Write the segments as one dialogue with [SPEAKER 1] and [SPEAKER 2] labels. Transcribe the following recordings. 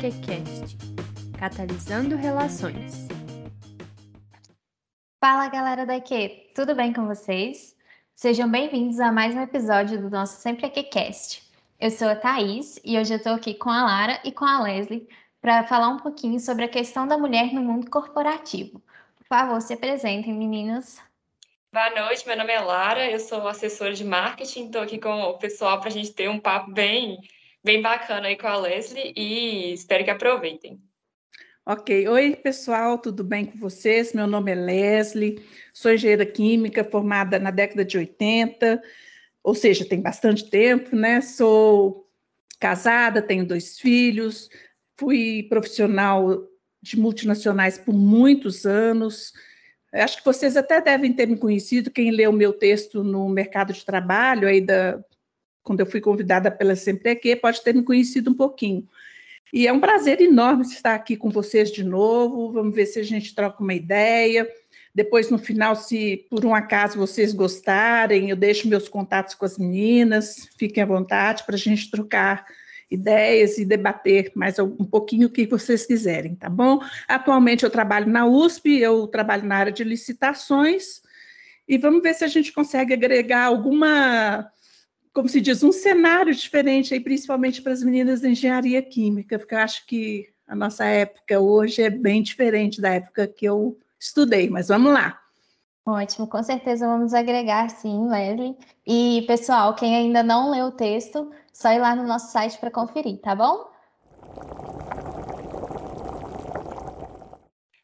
[SPEAKER 1] EQCast Catalisando Relações.
[SPEAKER 2] Fala galera da EQ, tudo bem com vocês? Sejam bem-vindos a mais um episódio do nosso Sempre EQCast. Eu sou a Thaís e hoje eu estou aqui com a Lara e com a Leslie para falar um pouquinho sobre a questão da mulher no mundo corporativo. Por favor, se apresentem, meninas.
[SPEAKER 3] Boa noite, meu nome é Lara, eu sou assessora de marketing, estou aqui com o pessoal para a gente ter um papo bem bem bacana aí com a Leslie e espero que aproveitem.
[SPEAKER 4] Ok, oi pessoal, tudo bem com vocês? Meu nome é Leslie, sou engenheira química formada na década de 80, ou seja, tem bastante tempo, né? Sou casada, tenho dois filhos, fui profissional de multinacionais por muitos anos. Acho que vocês até devem ter me conhecido, quem leu meu texto no mercado de trabalho aí da, quando eu fui convidada pela Sempre Aqui, pode ter me conhecido um pouquinho. E é um prazer enorme estar aqui com vocês de novo. Vamos ver se a gente troca uma ideia. Depois, no final, se por um acaso vocês gostarem, eu deixo meus contatos com as meninas. Fiquem à vontade para a gente trocar ideias e debater mais um pouquinho o que vocês quiserem, tá bom? Atualmente eu trabalho na USP, eu trabalho na área de licitações, e vamos ver se a gente consegue agregar alguma como se diz, um cenário diferente, aí, principalmente para as meninas da engenharia química, porque eu acho que a nossa época hoje é bem diferente da época que eu estudei, mas vamos lá.
[SPEAKER 2] Ótimo, com certeza vamos agregar sim, Leslie. E, pessoal, quem ainda não leu o texto, só ir lá no nosso site para conferir, tá bom?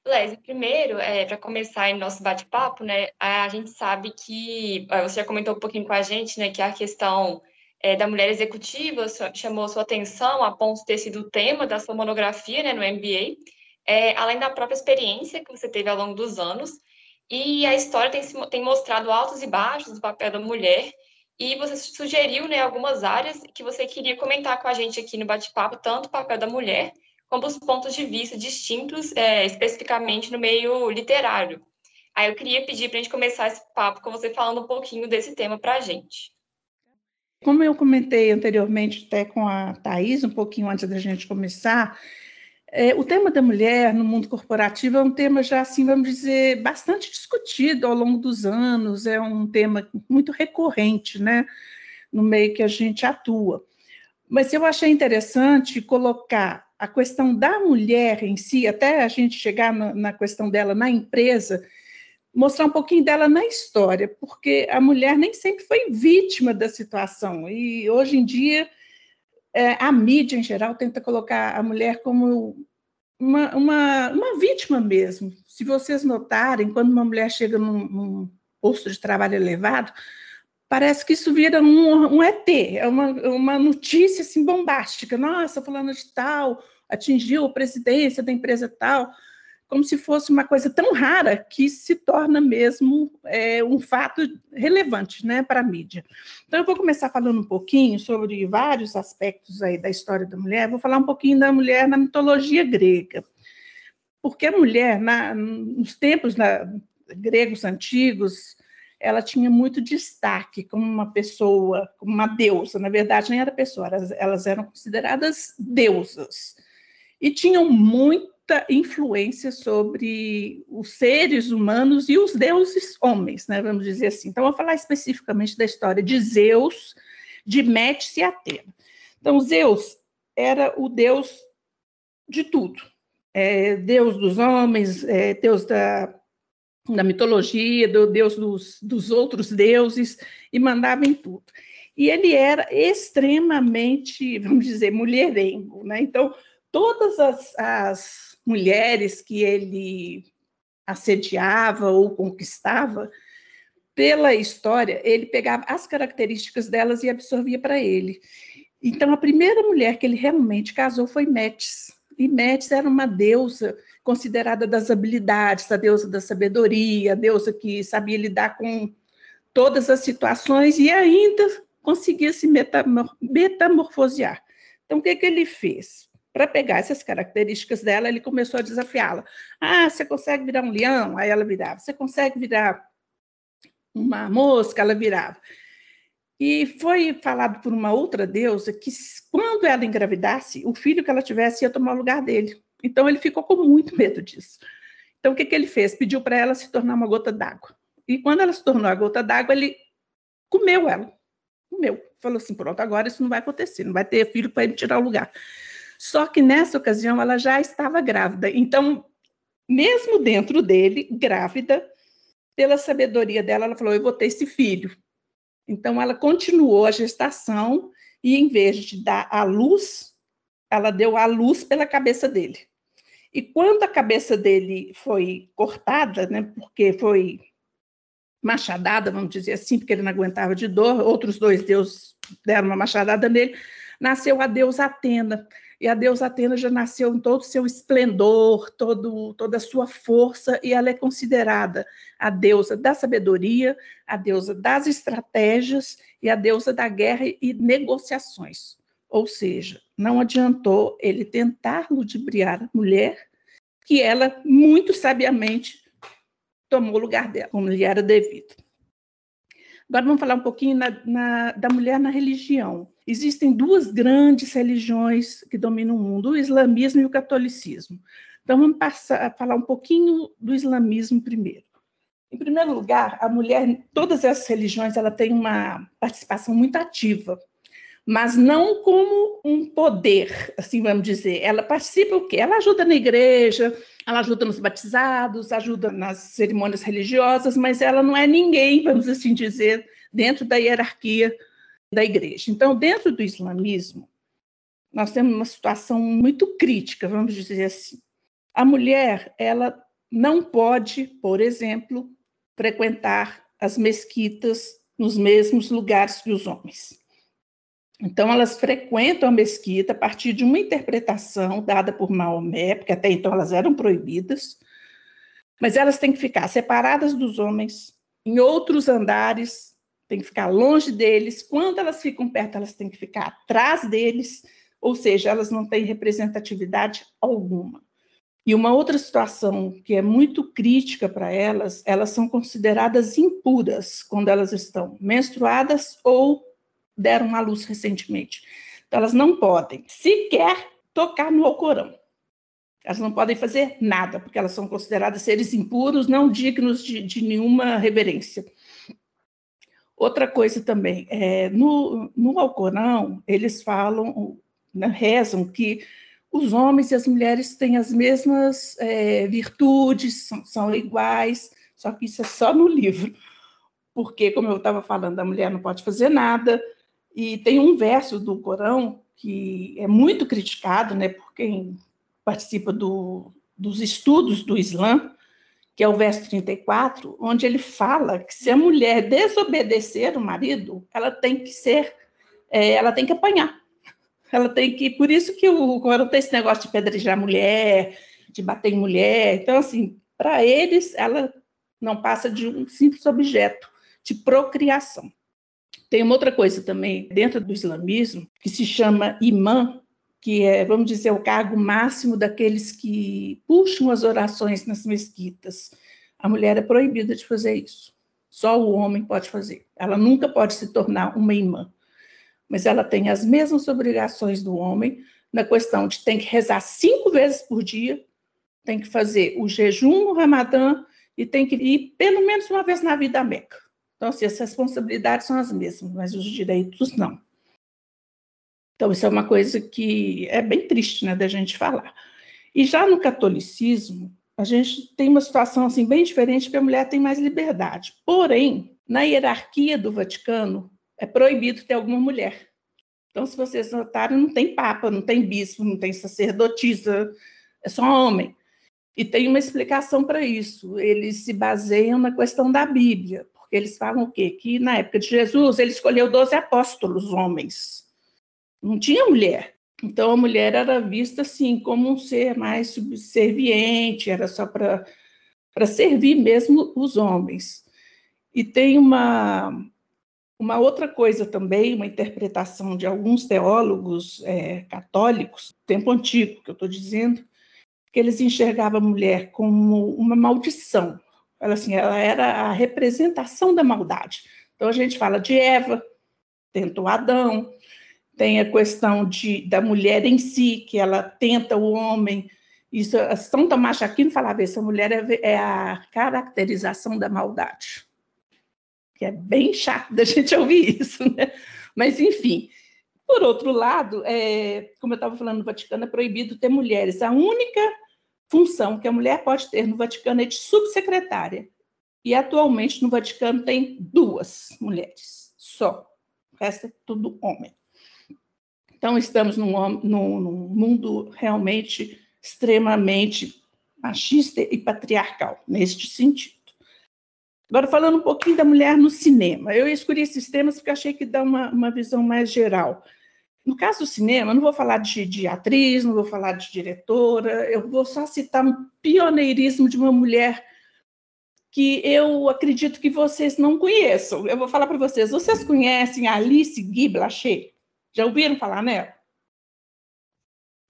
[SPEAKER 3] Leslie, primeiro, é, para começar em nosso bate-papo, né, a gente sabe que, você já comentou um pouquinho com a gente, né, que a questão é, da mulher executiva chamou sua atenção a ponto de ter sido o tema da sua monografia, né, no MBA, é, além da própria experiência que você teve ao longo dos anos, e a história tem, tem mostrado altos e baixos do papel da mulher, e você sugeriu, né, algumas áreas que você queria comentar com a gente aqui no bate-papo, tanto o papel da mulher, como os pontos de vista distintos, é, especificamente no meio literário. Aí eu queria pedir para a gente começar esse papo com você falando um pouquinho desse tema para a gente.
[SPEAKER 4] Como eu comentei anteriormente até com a Thais, um pouquinho antes da gente começar, é, o tema da mulher no mundo corporativo é um tema já, assim, vamos dizer, bastante discutido ao longo dos anos, é um tema muito recorrente, né, no meio que a gente atua. Mas eu achei interessante colocar a questão da mulher em si, até a gente chegar na, na, questão dela na empresa, mostrar um pouquinho dela na história, porque a mulher nem sempre foi vítima da situação, e hoje em dia é, a mídia em geral tenta colocar a mulher como uma, uma, uma vítima mesmo. Se vocês notarem, quando uma mulher chega num, num posto de trabalho elevado, parece que isso vira um, um ET, é uma, uma notícia assim bombástica. Nossa, fulano de tal atingiu a presidência da empresa tal, como se fosse uma coisa tão rara que se torna mesmo é, um fato relevante né, para a mídia. Então, eu vou começar falando um pouquinho sobre vários aspectos aí da história da mulher, vou falar um pouquinho da mulher na mitologia grega. Porque a mulher, na, nos tempos na, gregos antigos, ela tinha muito destaque como uma pessoa, como uma deusa. Na verdade, nem era pessoa, elas, elas eram consideradas deusas. E tinham muita influência sobre os seres humanos e os deuses homens, né, vamos dizer assim. Então, vou falar especificamente da história de Zeus, de Metis e Atena. Então, Zeus era o deus de tudo. É, deus dos homens, é, deus da da mitologia, do deus dos, dos outros deuses, e mandava em tudo. E ele era extremamente, vamos dizer, mulherengo, né? Então, todas as, as mulheres que ele assediava ou conquistava, pela história, ele pegava as características delas e absorvia para ele. Então, a primeira mulher que ele realmente casou foi Metis. E Metis era uma deusa considerada das habilidades, a deusa da sabedoria, a deusa que sabia lidar com todas as situações e ainda conseguia se metamorfosear. Então, o que, que ele fez? Para pegar essas características dela, ele começou a desafiá-la. Ah, você consegue virar um leão? Aí ela virava. Você consegue virar uma mosca? Ela virava. E foi falado por uma outra deusa que, quando ela engravidasse, o filho que ela tivesse ia tomar o lugar dele. Então, ele ficou com muito medo disso. Então, o que, que ele fez? Pediu para ela se tornar uma gota d'água. E quando ela se tornou a gota d'água, ele comeu ela. Comeu. Falou assim: pronto, agora isso não vai acontecer, não vai ter filho para ele tirar o lugar. Só que nessa ocasião ela já estava grávida. Então, mesmo dentro dele, grávida, pela sabedoria dela, ela falou: eu vou ter esse filho. Então, ela continuou a gestação e, em vez de dar a luz, ela deu a luz pela cabeça dele. E quando a cabeça dele foi cortada, né, porque foi machadada, vamos dizer assim, porque ele não aguentava de dor, outros dois deuses deram uma machadada nele, nasceu a deusa Atena. E a deusa Atena já nasceu em todo o seu esplendor, todo, toda a sua força, e ela é considerada a deusa da sabedoria, a deusa das estratégias e a deusa da guerra e negociações. Ou seja, não adiantou ele tentar ludibriar a mulher, que ela muito sabiamente tomou o lugar dela, como lhe era devido. Agora vamos falar um pouquinho na, na, da mulher na religião. Existem duas grandes religiões que dominam o mundo, o islamismo e o catolicismo. Então vamos passar a falar um pouquinho do islamismo primeiro. Em primeiro lugar, a mulher, todas essas religiões, ela tem uma participação muito ativa, mas não como um poder, assim vamos dizer. Ela participa o quê? Ela ajuda na igreja, ela ajuda nos batizados, ajuda nas cerimônias religiosas, mas ela não é ninguém, vamos assim dizer, dentro da hierarquia da igreja. Então, dentro do islamismo, nós temos uma situação muito crítica, vamos dizer assim. A mulher, ela não pode, por exemplo, frequentar as mesquitas nos mesmos lugares que os homens. Então, elas frequentam a mesquita a partir de uma interpretação dada por Maomé, porque até então elas eram proibidas, mas elas têm que ficar separadas dos homens, em outros andares, têm que ficar longe deles. Quando elas ficam perto, elas têm que ficar atrás deles, ou seja, elas não têm representatividade alguma. E uma outra situação que é muito crítica para elas, elas são consideradas impuras quando elas estão menstruadas ou deram à luz recentemente. Então, elas não podem sequer tocar no Alcorão. Elas não podem fazer nada, porque elas são consideradas seres impuros, não dignos de, de nenhuma reverência. Outra coisa também, é, no, no Alcorão, eles falam, né, rezam que os homens e as mulheres têm as mesmas é, virtudes, são, são iguais, só que isso é só no livro. Porque, como eu estava falando, a mulher não pode fazer nada, e tem um verso do Corão que é muito criticado né, por quem participa do, dos estudos do Islã, que é o verso 34, onde ele fala que se a mulher desobedecer o marido, ela tem que ser, é, ela tem que apanhar. Ela tem que, por isso que o Corão tem esse negócio de pedrejar mulher, de bater em mulher. Então, assim, para eles, ela não passa de um simples objeto de procriação. Tem uma outra coisa também dentro do islamismo que se chama imã, que é, vamos dizer, o cargo máximo daqueles que puxam as orações nas mesquitas. A mulher é proibida de fazer isso. Só o homem pode fazer. Ela nunca pode se tornar uma imã. Mas ela tem as mesmas obrigações do homem na questão de tem que rezar cinco vezes por dia, tem que fazer o jejum no Ramadã e tem que ir pelo menos uma vez na vida à Meca. Então, assim, as responsabilidades são as mesmas, mas os direitos não. Então, isso é uma coisa que é bem triste, né, da gente falar. E já no catolicismo, a gente tem uma situação assim bem diferente, porque a mulher tem mais liberdade. Porém, na hierarquia do Vaticano, é proibido ter alguma mulher. Então, se vocês notarem, não tem papa, não tem bispo, não tem sacerdotisa, é só homem. E tem uma explicação para isso. Eles se baseiam na questão da Bíblia, porque eles falam o quê? Que na época de Jesus ele escolheu 12 apóstolos homens. Não tinha mulher. Então a mulher era vista assim como um ser mais subserviente, era só para servir mesmo os homens. E tem uma uma outra coisa também, uma interpretação de alguns teólogos é, católicos, tempo antigo, que eu estou dizendo, que eles enxergavam a mulher como uma maldição, ela, assim, ela era a representação da maldade. Então a gente fala de Eva, tenta o Adão, tem a questão de, da mulher em si, que ela tenta o homem. Isso, São Tomás Aquino falava, essa mulher é, é a caracterização da maldade. Que é bem chato da gente ouvir isso, né? Mas, enfim. Por outro lado, é, como eu estava falando, no Vaticano é proibido ter mulheres. A única função que a mulher pode ter no Vaticano é de subsecretária. E atualmente no Vaticano tem duas mulheres só. O resto é tudo homem. Então, estamos num, num, num mundo realmente extremamente machista e patriarcal, neste sentido. Agora, falando um pouquinho da mulher no cinema. Eu escolhi esses temas porque achei que dá uma, uma visão mais geral. No caso do cinema, não vou falar de, de, atriz, não vou falar de diretora, eu vou só citar um pioneirismo de uma mulher que eu acredito que vocês não conheçam. Eu vou falar para vocês. Vocês conhecem a Alice Guy Blaché? Já ouviram falar nela?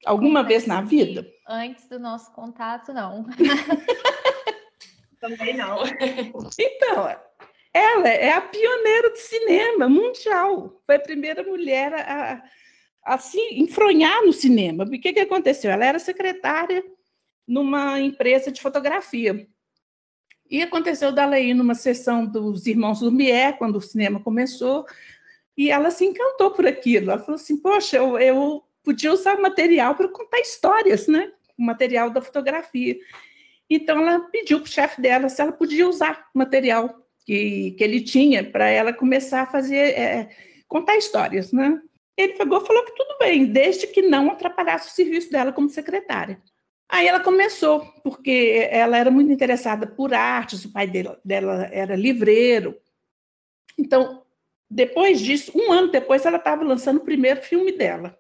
[SPEAKER 4] Alguma vez na vida?
[SPEAKER 2] Antes do nosso contato, não.
[SPEAKER 3] Também não.
[SPEAKER 4] Então, ela é a pioneira do cinema mundial. Foi a primeira mulher a, a se enfronhar no cinema. O que, que aconteceu? Ela era secretária numa empresa de fotografia. E aconteceu dela ir numa sessão dos Irmãos Lumière, quando o cinema começou, e ela se encantou por aquilo. Ela falou assim: Poxa, eu, eu podia usar material para contar histórias, né? O material da fotografia. Então, ela pediu para o chefe dela se ela podia usar material que, que ele tinha para ela começar a fazer, é, contar histórias, né? Ele pegou falou que tudo bem, desde que não atrapalhasse o serviço dela como secretária. Aí ela começou, porque ela era muito interessada por artes, o pai dela, dela era livreiro. Então, depois disso, um ano depois, ela estava lançando o primeiro filme dela.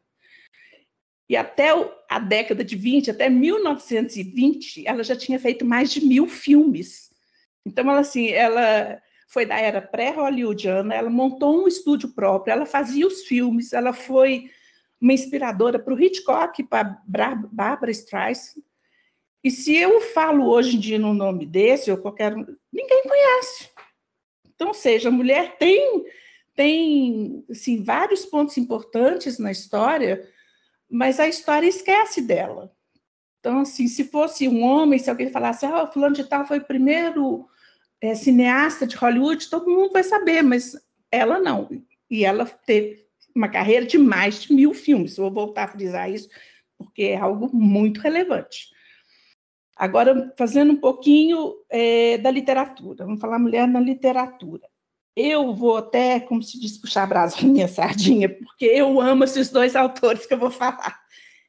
[SPEAKER 4] E até a década de 20, até 1920, ela já tinha feito mais de mil filmes. Então, ela, assim, ela foi da era pré-hollywoodiana, ela montou um estúdio próprio, ela fazia os filmes, ela foi uma inspiradora para o Hitchcock, para Barbara Streisand. E se eu falo hoje em dia no nome desse, ou qualquer ninguém conhece. Então, seja, a mulher tem tem assim, vários pontos importantes na história, mas a história esquece dela. Então, assim, se fosse um homem, se alguém falasse, ah, fulano de tal foi o primeiro é, cineasta de Hollywood, todo mundo vai saber, mas ela não. E ela teve uma carreira de mais de mil filmes. vou voltar a frisar isso, porque é algo muito relevante. Agora, fazendo um pouquinho é, da literatura, vamos falar mulher na literatura eu vou até, como se diz, puxar a brasa da minha sardinha, porque eu amo esses dois autores que eu vou falar.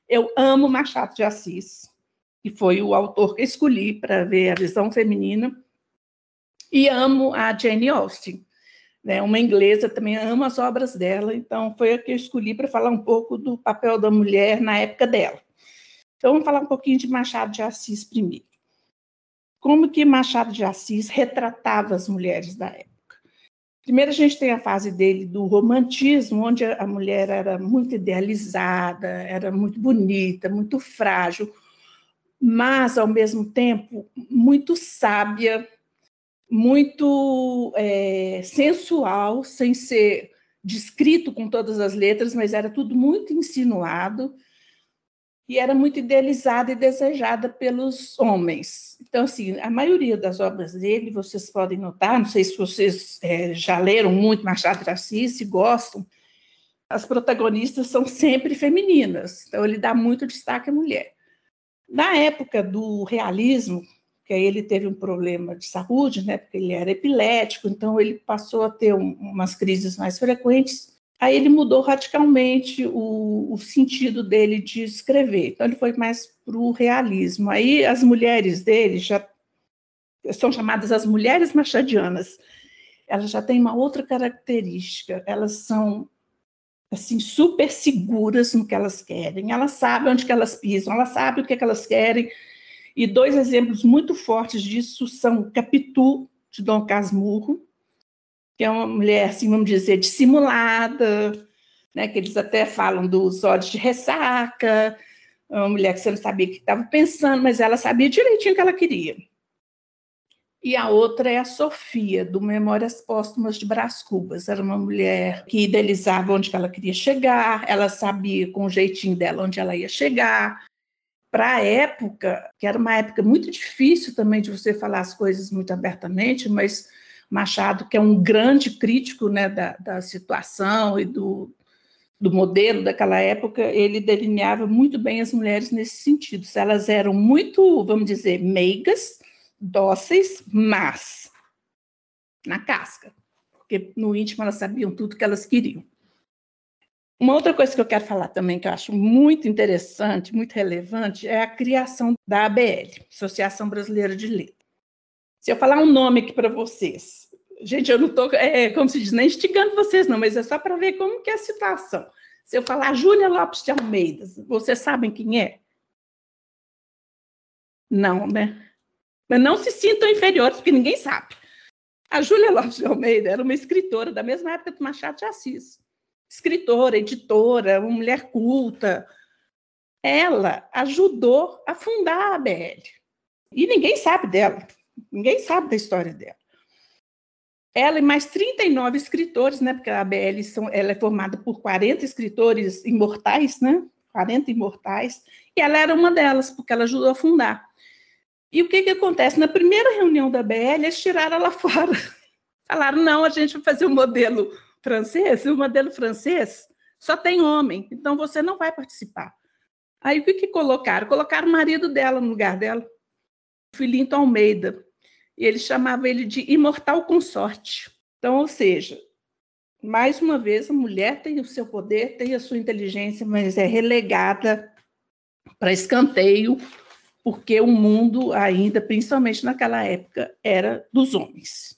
[SPEAKER 4] Eu amo Machado de Assis, que foi o autor que escolhi para ver a visão feminina, e amo a Jane Austen, né, uma inglesa, também amo as obras dela, então foi a que eu escolhi para falar um pouco do papel da mulher na época dela. Então, vamos falar um pouquinho de Machado de Assis primeiro. Como que Machado de Assis retratava as mulheres da época? Primeiro, a gente tem a fase dele do romantismo, onde a mulher era muito idealizada, era muito bonita, muito frágil, mas, ao mesmo tempo, muito sábia, muito é, sensual, sem ser descrito com todas as letras, mas era tudo muito insinuado e era muito idealizada e desejada pelos homens. Então, assim, a maioria das obras dele, vocês podem notar, não sei se vocês é, já leram muito Machado de Assis, se gostam, as protagonistas são sempre femininas, então ele dá muito destaque à mulher. Na época do realismo, que aí ele teve um problema de saúde, né, porque ele era epilético, então ele passou a ter um, umas crises mais frequentes, Aí ele mudou radicalmente o, o sentido dele de escrever. Então ele foi mais para o realismo. Aí as mulheres dele já são chamadas as mulheres machadianas. Elas já têm uma outra característica. Elas são assim super seguras no que elas querem. Elas sabem onde que elas pisam. Elas sabem o que, é que elas querem. E dois exemplos muito fortes disso são Capitu de Dom Casmurro que é uma mulher, assim, vamos dizer, dissimulada, né, que eles até falam dos olhos de ressaca, uma mulher que você não sabia o que estava pensando, mas ela sabia direitinho o que ela queria. e a outra é a Sofia, do Memórias Póstumas de Brás Cubas. Era uma mulher que idealizava onde ela queria chegar, ela sabia com o jeitinho dela onde ela ia chegar. Para a época, que era uma época muito difícil também de você falar as coisas muito abertamente, mas Machado, que é um grande crítico né, da, da situação e do, do modelo daquela época, ele delineava muito bem as mulheres nesse sentido. Elas eram muito, vamos dizer, meigas, dóceis, mas na casca, porque no íntimo elas sabiam tudo que elas queriam. Uma outra coisa que eu quero falar também, que eu acho muito interessante, muito relevante, é a criação da ABL, Associação Brasileira de Letras. Se eu falar um nome aqui para vocês, gente, eu não estou, é, como se diz, nem instigando vocês, não, mas é só para ver como que é a situação. Se eu falar Júlia Lopes de Almeida, vocês sabem quem é? Não, né? Mas não se sintam inferiores, porque ninguém sabe. A Júlia Lopes de Almeida era uma escritora da mesma época do Machado de Assis. Escritora, editora, uma mulher culta. Ela ajudou a fundar a ABL. E ninguém sabe dela. Ninguém sabe da história dela. Ela e mais 39 escritores, né? Porque a ABL são, ela é formada por 40 escritores imortais, né? 40 imortais. E ela era uma delas, porque ela ajudou a fundar. E o que, que acontece? Na primeira reunião da BL, eles tiraram ela fora. Falaram: não, a gente vai fazer um modelo francês, e o modelo francês só tem homem, então você não vai participar. Aí o que, que colocaram? Colocaram o marido dela no lugar dela, o Filinto Almeida. E ele chamava ele de imortal consorte. Então, ou seja, mais uma vez, a mulher tem o seu poder, tem a sua inteligência, mas é relegada para escanteio porque o mundo ainda, principalmente naquela época, era dos homens.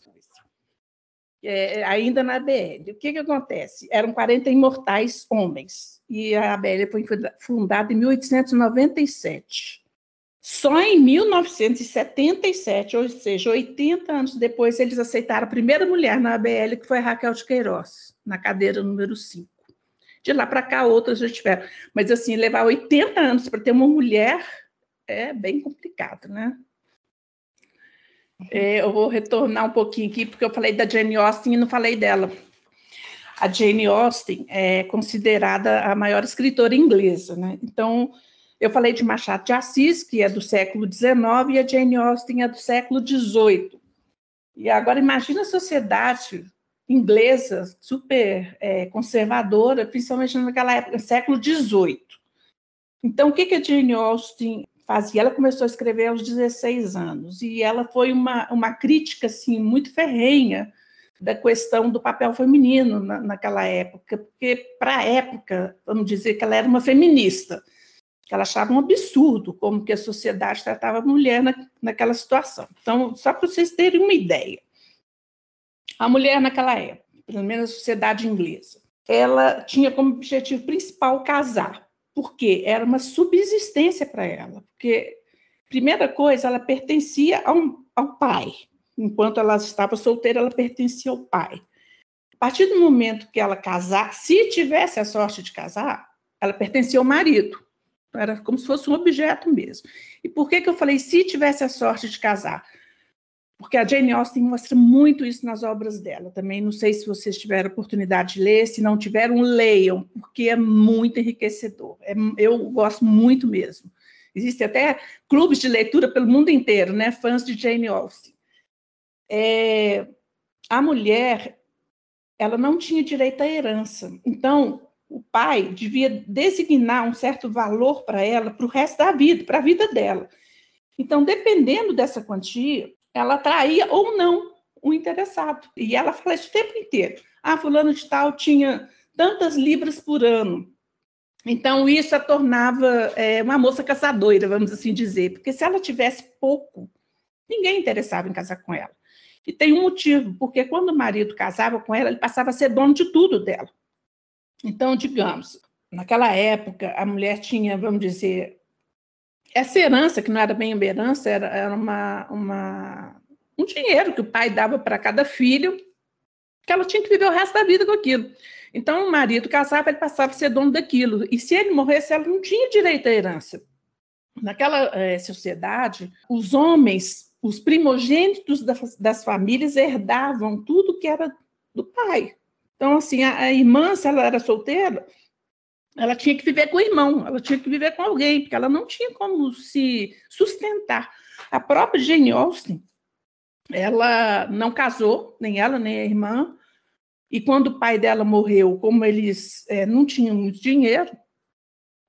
[SPEAKER 4] É, ainda na ABL. O que, que acontece? Eram 40 imortais homens, e a ABL foi fundada em 1897. Só em 1977, ou seja, 80 anos depois, eles aceitaram a primeira mulher na ABL, que foi Raquel de Queiroz, na cadeira número 5. De lá para cá, outras já tiveram. Mas, assim, levar 80 anos para ter uma mulher é bem complicado, né? É, eu vou retornar um pouquinho aqui, porque eu falei da Jane Austen e não falei dela. A Jane Austen é considerada a maior escritora inglesa, né? Então, eu falei de Machado de Assis, que é do século XIX, e a Jane Austen é do século XVIII. E agora imagina a sociedade inglesa super é, conservadora, principalmente naquela época, século XVIII. Então, o que, que a Jane Austen Ela começou a escrever aos 16 anos. E ela foi uma, uma crítica assim muito ferrenha da questão do papel feminino na, naquela época, porque para a época, vamos dizer que ela era uma feminista, que ela achava um absurdo como que a sociedade tratava a mulher na, naquela situação. Então, só para vocês terem uma ideia, a mulher naquela época, pelo menos a sociedade inglesa, ela tinha como objetivo principal casar porque era uma subsistência para ela. Porque, primeira coisa, ela pertencia ao, ao pai. Enquanto ela estava solteira, ela pertencia ao pai. A partir do momento que ela casar, se tivesse a sorte de casar, ela pertencia ao marido. Era como se fosse um objeto mesmo. E por que, que eu falei se tivesse a sorte de casar? Porque a Jane Austen mostra muito isso nas obras dela. Também não sei se vocês tiveram oportunidade de ler, se não tiveram, leiam, porque é muito enriquecedor. É, eu gosto muito mesmo. Existem até clubes de leitura pelo mundo inteiro, né? Fãs de Jane Austen. É, a mulher, ela não tinha direito à herança. Então, o pai devia designar um certo valor para ela para o resto da vida, para a vida dela. Então, dependendo dessa quantia, ela atraía ou não o interessado. E ela fala isso o tempo inteiro. Ah, fulano de tal tinha tantas libras por ano. Então, isso a tornava é, uma moça caçadora, vamos assim dizer, porque se ela tivesse pouco, ninguém interessava em casar com ela. E tem um motivo, porque quando o marido casava com ela, ele passava a ser dono de tudo dela. Então, digamos, naquela época, a mulher tinha, vamos dizer, essa herança, que não era bem uma herança, era, era uma, uma, um dinheiro que o pai dava para cada filho, que ela tinha que viver o resto da vida com aquilo. Então, o marido casava, ele passava a ser dono daquilo. E se ele morresse, ela não tinha direito à herança. Naquela é, sociedade, os homens os primogênitos das, das famílias herdavam tudo que era do pai. Então, assim, a, a, irmã, se ela era solteira, ela tinha que viver com o irmão, ela tinha que viver com alguém, porque ela não tinha como se sustentar. A própria Jane Austen, ela não casou, nem ela, nem a irmã, e quando o pai dela morreu, como eles é, não tinham muito dinheiro,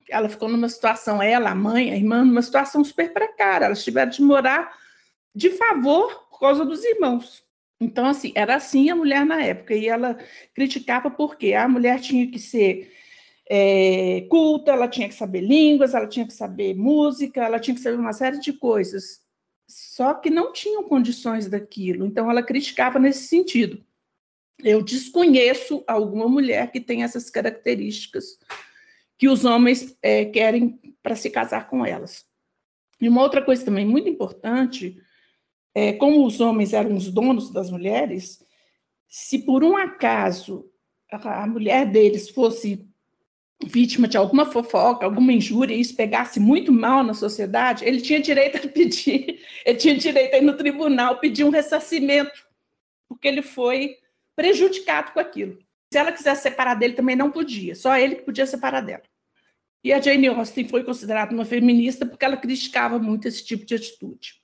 [SPEAKER 4] ela ficou numa situação, ela, a mãe, a irmã, numa situação super precária. Elas tiveram de morar de favor por causa dos irmãos. Então, assim, era assim a mulher na época. E ela criticava porque a mulher tinha que ser é, culta, ela tinha que saber línguas, ela tinha que saber música, ela tinha que saber uma série de coisas. Só que não tinham condições daquilo. Então, ela criticava nesse sentido. Eu desconheço alguma mulher que tem essas características que os homens é, querem para se casar com elas. E uma outra coisa também muito importante é como os homens eram os donos das mulheres, se por um acaso a mulher deles fosse vítima de alguma fofoca, alguma injúria, e isso pegasse muito mal na sociedade, ele tinha direito a pedir, ele tinha direito a ir no tribunal pedir um ressarcimento, porque ele foi prejudicado com aquilo. Se ela quisesse separar dele, também não podia, só ele que podia separar dela. E a Jane Austen foi considerada uma feminista porque ela criticava muito esse tipo de atitude.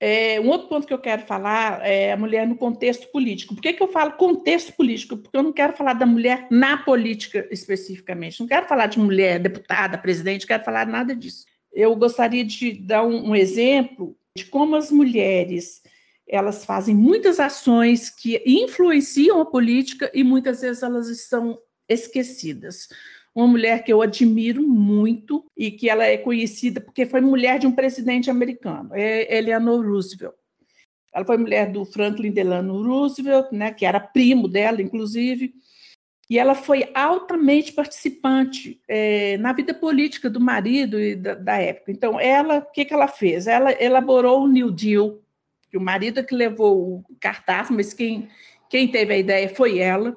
[SPEAKER 4] É, um outro ponto que eu quero falar é a mulher no contexto político. Por que, que eu falo contexto político? Porque eu não quero falar da mulher na política especificamente. Não quero falar de mulher deputada, presidente, quero falar nada disso. Eu gostaria de dar um, um exemplo de como as mulheres elas fazem muitas ações que influenciam a política e muitas vezes elas estão esquecidas uma mulher que eu admiro muito e que ela é conhecida porque foi mulher de um presidente americano, é Eleanor Roosevelt. Ela foi mulher do Franklin Delano Roosevelt, né, que era primo dela, inclusive, e ela foi altamente participante é, na vida política do marido e da, da época. Então, ela, o que, que ela fez? Ela elaborou o New Deal, que o marido é que levou o cartaz, mas quem, quem teve a ideia foi ela.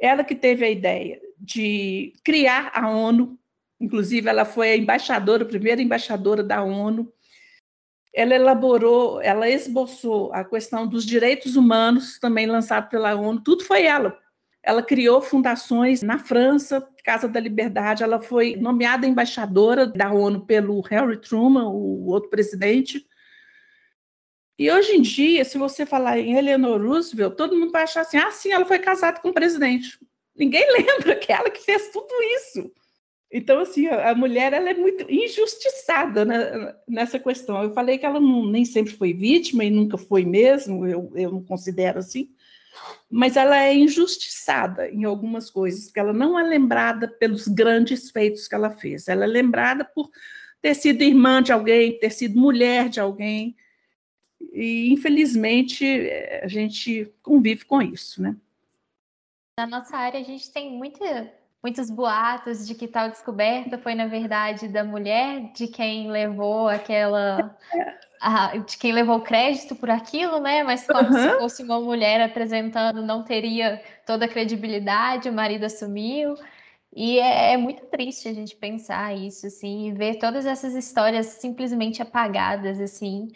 [SPEAKER 4] Ela que teve a ideia de criar a ONU, inclusive ela foi a embaixadora, a primeira embaixadora da ONU. Ela elaborou, ela esboçou a questão dos direitos humanos, também lançado pela ONU, tudo foi ela. Ela criou fundações na França, Casa da Liberdade, ela foi nomeada embaixadora da ONU pelo Harry Truman, o outro presidente. E hoje em dia, se você falar em Eleanor Roosevelt, todo mundo vai achar assim: ah, sim, ela foi casada com o presidente. Ninguém lembra que ela que fez tudo isso. Então, assim, a, mulher ela é muito injustiçada né, nessa questão. Eu falei que ela não, nem sempre foi vítima e nunca foi mesmo, eu, eu não considero assim, mas ela é injustiçada em algumas coisas, porque ela não é lembrada pelos grandes feitos que ela fez. Ela é lembrada por ter sido irmã de alguém, ter sido mulher de alguém, e infelizmente a gente convive com isso, né?
[SPEAKER 2] Na nossa área, a gente tem muita, muitos boatos de que tal descoberta foi, na verdade, da mulher de quem levou aquela. A, de quem levou o crédito por aquilo, né? Mas como uhum. se fosse uma mulher apresentando, não teria toda a credibilidade, o marido assumiu. E é, é, muito triste a gente pensar isso, assim, e ver todas essas histórias simplesmente apagadas, assim,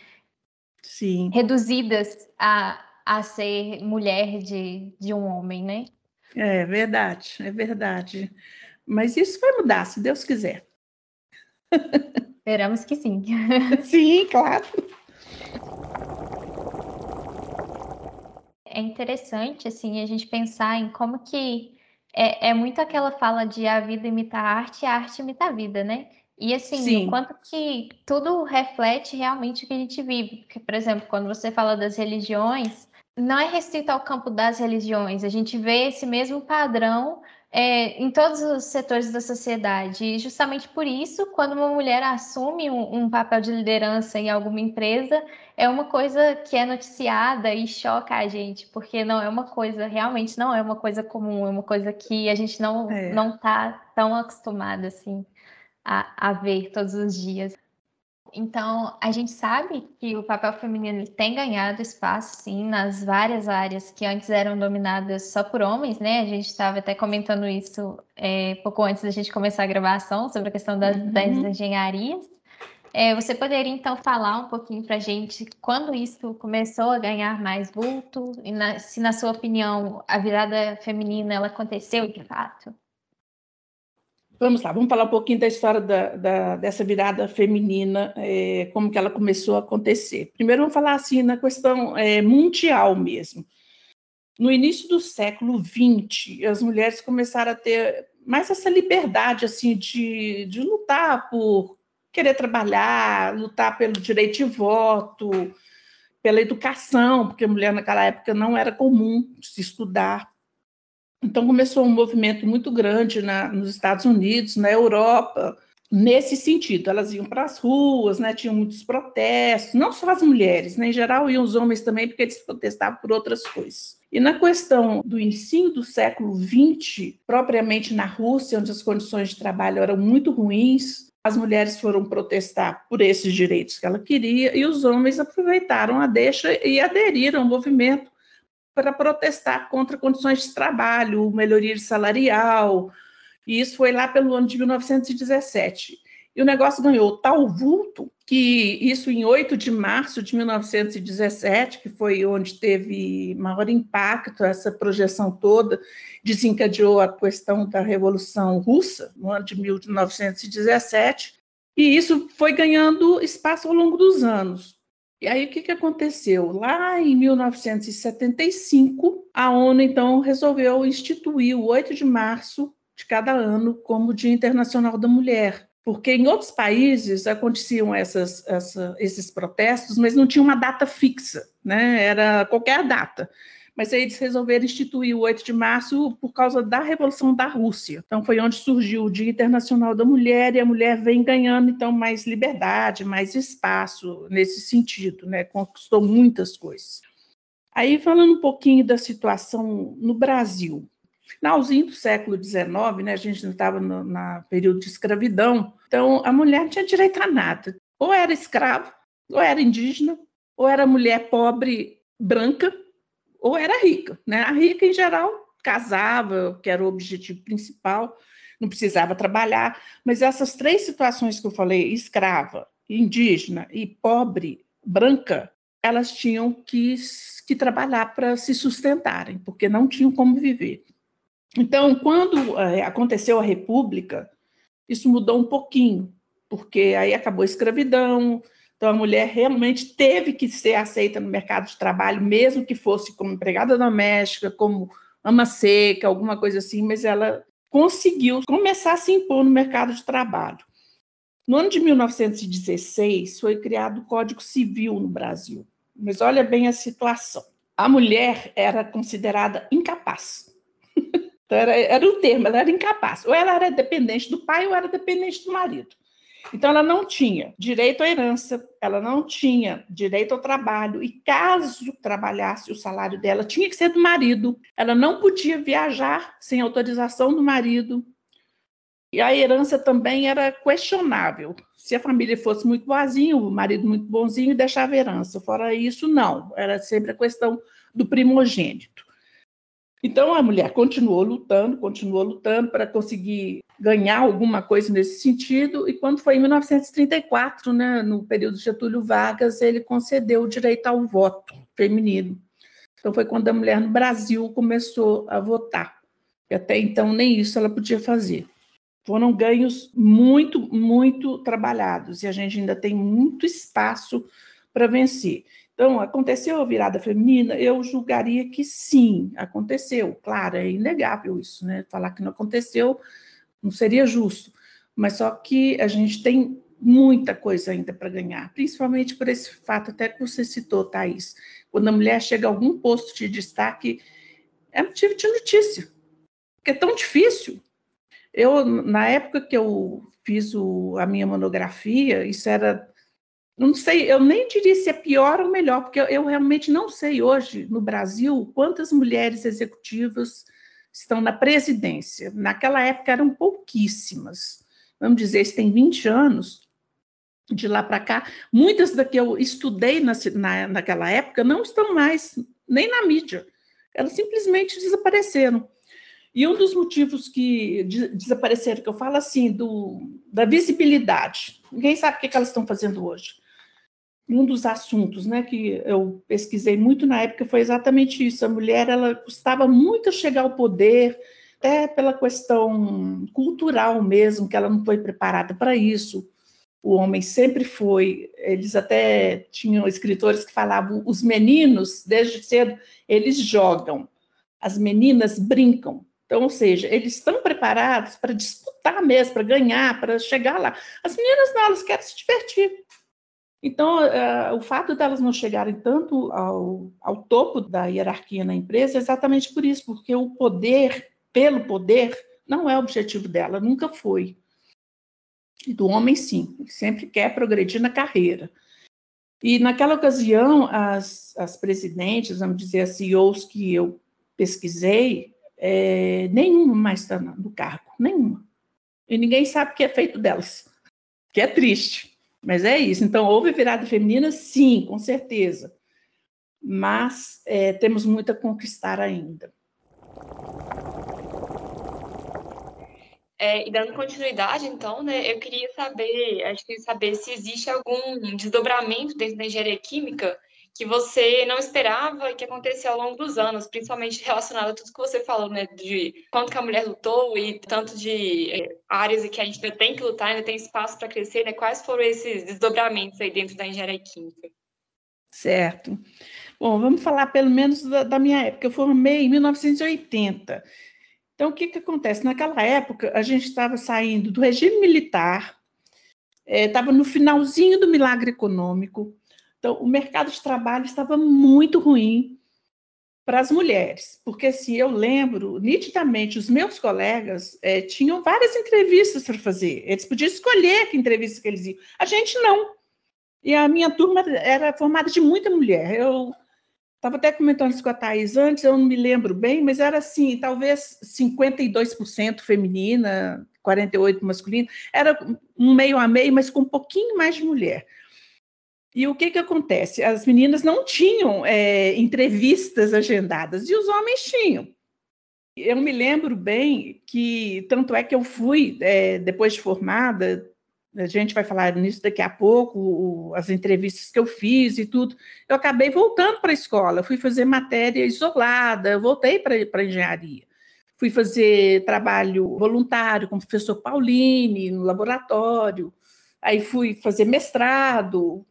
[SPEAKER 4] Sim.
[SPEAKER 2] reduzidas a, a ser mulher de, de um homem, né?
[SPEAKER 4] É verdade, é verdade. Mas isso vai mudar, se Deus quiser.
[SPEAKER 2] Esperamos que sim.
[SPEAKER 4] Sim, claro.
[SPEAKER 2] É interessante, assim, a gente pensar em como que é, é muito aquela fala de a vida imita a arte e a arte imita a vida, né? E assim, Sim. o quanto que tudo reflete realmente o que a gente vive. Porque, por exemplo, quando você fala das religiões, não é restrito ao campo das religiões, a gente vê esse mesmo padrão é, em todos os setores da sociedade. E justamente por isso, quando uma mulher assume um, um, papel de liderança em alguma empresa, é uma coisa que é noticiada e choca a gente, porque não é uma coisa, realmente não é uma coisa comum, é uma coisa que a gente não é. não está tão acostumada assim a, a ver todos os dias. Então, a gente sabe que o papel feminino tem ganhado espaço, sim, nas várias áreas que antes eram dominadas só por homens, né? A gente estava até comentando isso é, pouco antes da gente começar a gravação, sobre a questão das, uhum. das engenharias. É, você poderia então falar um pouquinho para a gente quando isso começou a ganhar mais vulto e na, se, na sua opinião, a virada feminina ela aconteceu de fato?
[SPEAKER 4] Vamos lá, vamos falar um pouquinho da história da, da, dessa virada feminina, é, como que ela começou a acontecer. Primeiro, vamos falar assim na questão é, mundial mesmo. No início do século XX, as mulheres começaram a ter mais essa liberdade assim de, de lutar por querer trabalhar, lutar pelo direito de voto, pela educação, porque mulher naquela época não era comum se estudar. Então, começou um movimento muito grande na, nos Estados Unidos, na Europa, nesse sentido. Elas iam para as ruas, né, tinham muitos protestos, não só as mulheres, né, em geral iam os homens também, porque eles protestavam por outras coisas. E na questão do ensino do século XX, propriamente na Rússia, onde as condições de trabalho eram muito ruins, as mulheres foram protestar por esses direitos que ela queria e os homens aproveitaram a deixa e aderiram ao movimento para protestar contra condições de trabalho, melhoria salarial, e isso foi lá pelo ano de 1917. E o negócio ganhou tal vulto que isso em 8 de março de 1917, que foi onde teve maior impacto essa projeção toda, desencadeou a questão da Revolução Russa, no ano de 1917, e isso foi ganhando espaço ao longo dos anos. E aí o que, que aconteceu? Lá em 1975, a ONU então resolveu instituir o 8 de março de cada ano como Dia Internacional da Mulher. Porque em outros países aconteciam essas, essa, esses protestos, mas não tinha uma data fixa, né? era qualquer data mas aí eles resolveram instituir o 8 de março por causa da Revolução da Rússia. Então foi onde surgiu o Dia Internacional da Mulher e a mulher vem ganhando então mais liberdade, mais espaço nesse sentido, né? Conquistou muitas coisas. Aí falando um pouquinho da situação no Brasil. Finalzinho do século XIX, né, a gente não estava no na período de escravidão, então a mulher não tinha direito a nada. Ou era escravo, ou era indígena, ou era mulher pobre branca, ou era rica. Né? A rica, em geral, casava, que era o objetivo principal, não precisava trabalhar, mas essas três situações que eu falei, escrava, indígena e pobre, branca, elas tinham que, que trabalhar para se sustentarem, porque não tinham como viver. Então, quando é, aconteceu a República, isso mudou um pouquinho, porque aí acabou a escravidão, então, a mulher realmente teve que ser aceita no mercado de trabalho, mesmo que fosse como empregada doméstica, como ama seca, alguma coisa assim, mas ela conseguiu começar a se impor no mercado de trabalho. No ano de 1916, foi criado o Código Civil no Brasil. Mas olha bem a situação. A mulher era considerada incapaz. então, era, era o termo, ela era incapaz. Ou ela era dependente do pai ou era dependente do marido. Então, ela não tinha direito à herança, ela não tinha direito ao trabalho, e caso trabalhasse, o salário dela tinha que ser do marido. Ela não podia viajar sem autorização do marido. E a herança também era questionável. Se a família fosse muito boazinha, o marido muito bonzinho, deixava a herança. Fora isso, não. Era sempre a questão do primogênito. Então a mulher continuou lutando, continuou lutando para conseguir ganhar alguma coisa nesse sentido, e quando foi em 1934, né, no período de Getúlio Vargas, ele concedeu o direito ao voto feminino. Então foi quando a mulher no Brasil começou a votar. E até então nem isso ela podia fazer. Foram ganhos muito, muito trabalhados, e a gente ainda tem muito espaço para vencer. Então, aconteceu a virada feminina? Eu julgaria que sim, aconteceu. Claro, é inegável isso, né? Falar que não aconteceu não seria justo. Mas só que a gente tem muita coisa ainda para ganhar, principalmente por esse fato até que você citou, Thaís. Quando a mulher chega a algum posto de destaque, é motivo de notícia, porque é tão difícil. Eu, na época que eu fiz o, a minha monografia, isso era não sei, eu nem diria se é pior ou melhor, porque eu, eu, realmente não sei hoje no Brasil quantas mulheres executivas estão na presidência. Naquela época eram pouquíssimas. Vamos dizer, se tem 20 anos, de lá para cá, muitas da que eu estudei na, na, naquela época não estão mais nem na mídia. Elas simplesmente desapareceram. E um dos motivos que desapareceram, que eu falo assim, do, da visibilidade. Ninguém sabe o que, que elas estão fazendo hoje. Um dos assuntos né, que eu pesquisei muito na época foi exatamente isso. A mulher ela custava muito chegar ao poder, até pela questão cultural mesmo, que ela não foi preparada para isso. O homem sempre foi. Eles até tinham escritores que falavam: os meninos, desde cedo, eles jogam, as meninas brincam. Então, ou seja, eles estão preparados para disputar mesmo, para ganhar, para chegar lá. As meninas não, elas querem se divertir. Então, uh, o fato delas não chegarem tanto ao, ao topo da hierarquia na empresa é exatamente por isso, porque o poder, pelo poder, não é o objetivo dela, nunca foi. E do homem, sim, sempre quer progredir na carreira. E naquela ocasião, as, as presidentes, vamos dizer, as CEOs que eu pesquisei, é, nenhuma mais está no cargo, nenhuma. E ninguém sabe o que é feito delas, que é triste. Mas é isso. Então, houve virada feminina? Sim, com certeza. Mas é, temos muito a conquistar ainda.
[SPEAKER 3] É, e dando continuidade, então, né, eu queria saber, acho que saber se existe algum desdobramento dentro da engenharia química que você não esperava e que aconteceu ao longo dos anos, principalmente relacionado a tudo que você falou, né, de quanto que a mulher lutou e tanto de é, áreas em que a gente ainda tem que lutar, ainda tem espaço para crescer, né? Quais foram esses desdobramentos aí dentro da engenharia química?
[SPEAKER 4] Certo. Bom, vamos falar pelo menos da, da minha época. Eu formei em 1980. Então, o que, que acontece? Naquela época, a gente estava saindo do regime militar, estava é, no finalzinho do milagre econômico, então, o mercado de trabalho estava muito ruim para as mulheres, porque se eu lembro nitidamente, os meus colegas é, tinham várias entrevistas para fazer, eles podiam escolher que entrevista que eles iam, a gente não. E a minha turma era formada de muita mulher. Eu estava até comentando isso com a Thais antes, eu não me lembro bem, mas era assim, talvez 52% feminina, 48% masculina, era um meio a meio, mas com um pouquinho mais de mulher. E o que, que acontece? As meninas não tinham é, entrevistas agendadas e os homens tinham. Eu me lembro bem que, tanto é que eu fui, é, depois de formada, a gente vai falar nisso daqui a pouco, o, as entrevistas que eu fiz e tudo, eu acabei voltando para a escola, fui fazer matéria isolada, voltei para a engenharia. Fui fazer trabalho voluntário com o professor Pauline, no laboratório, aí fui fazer mestrado,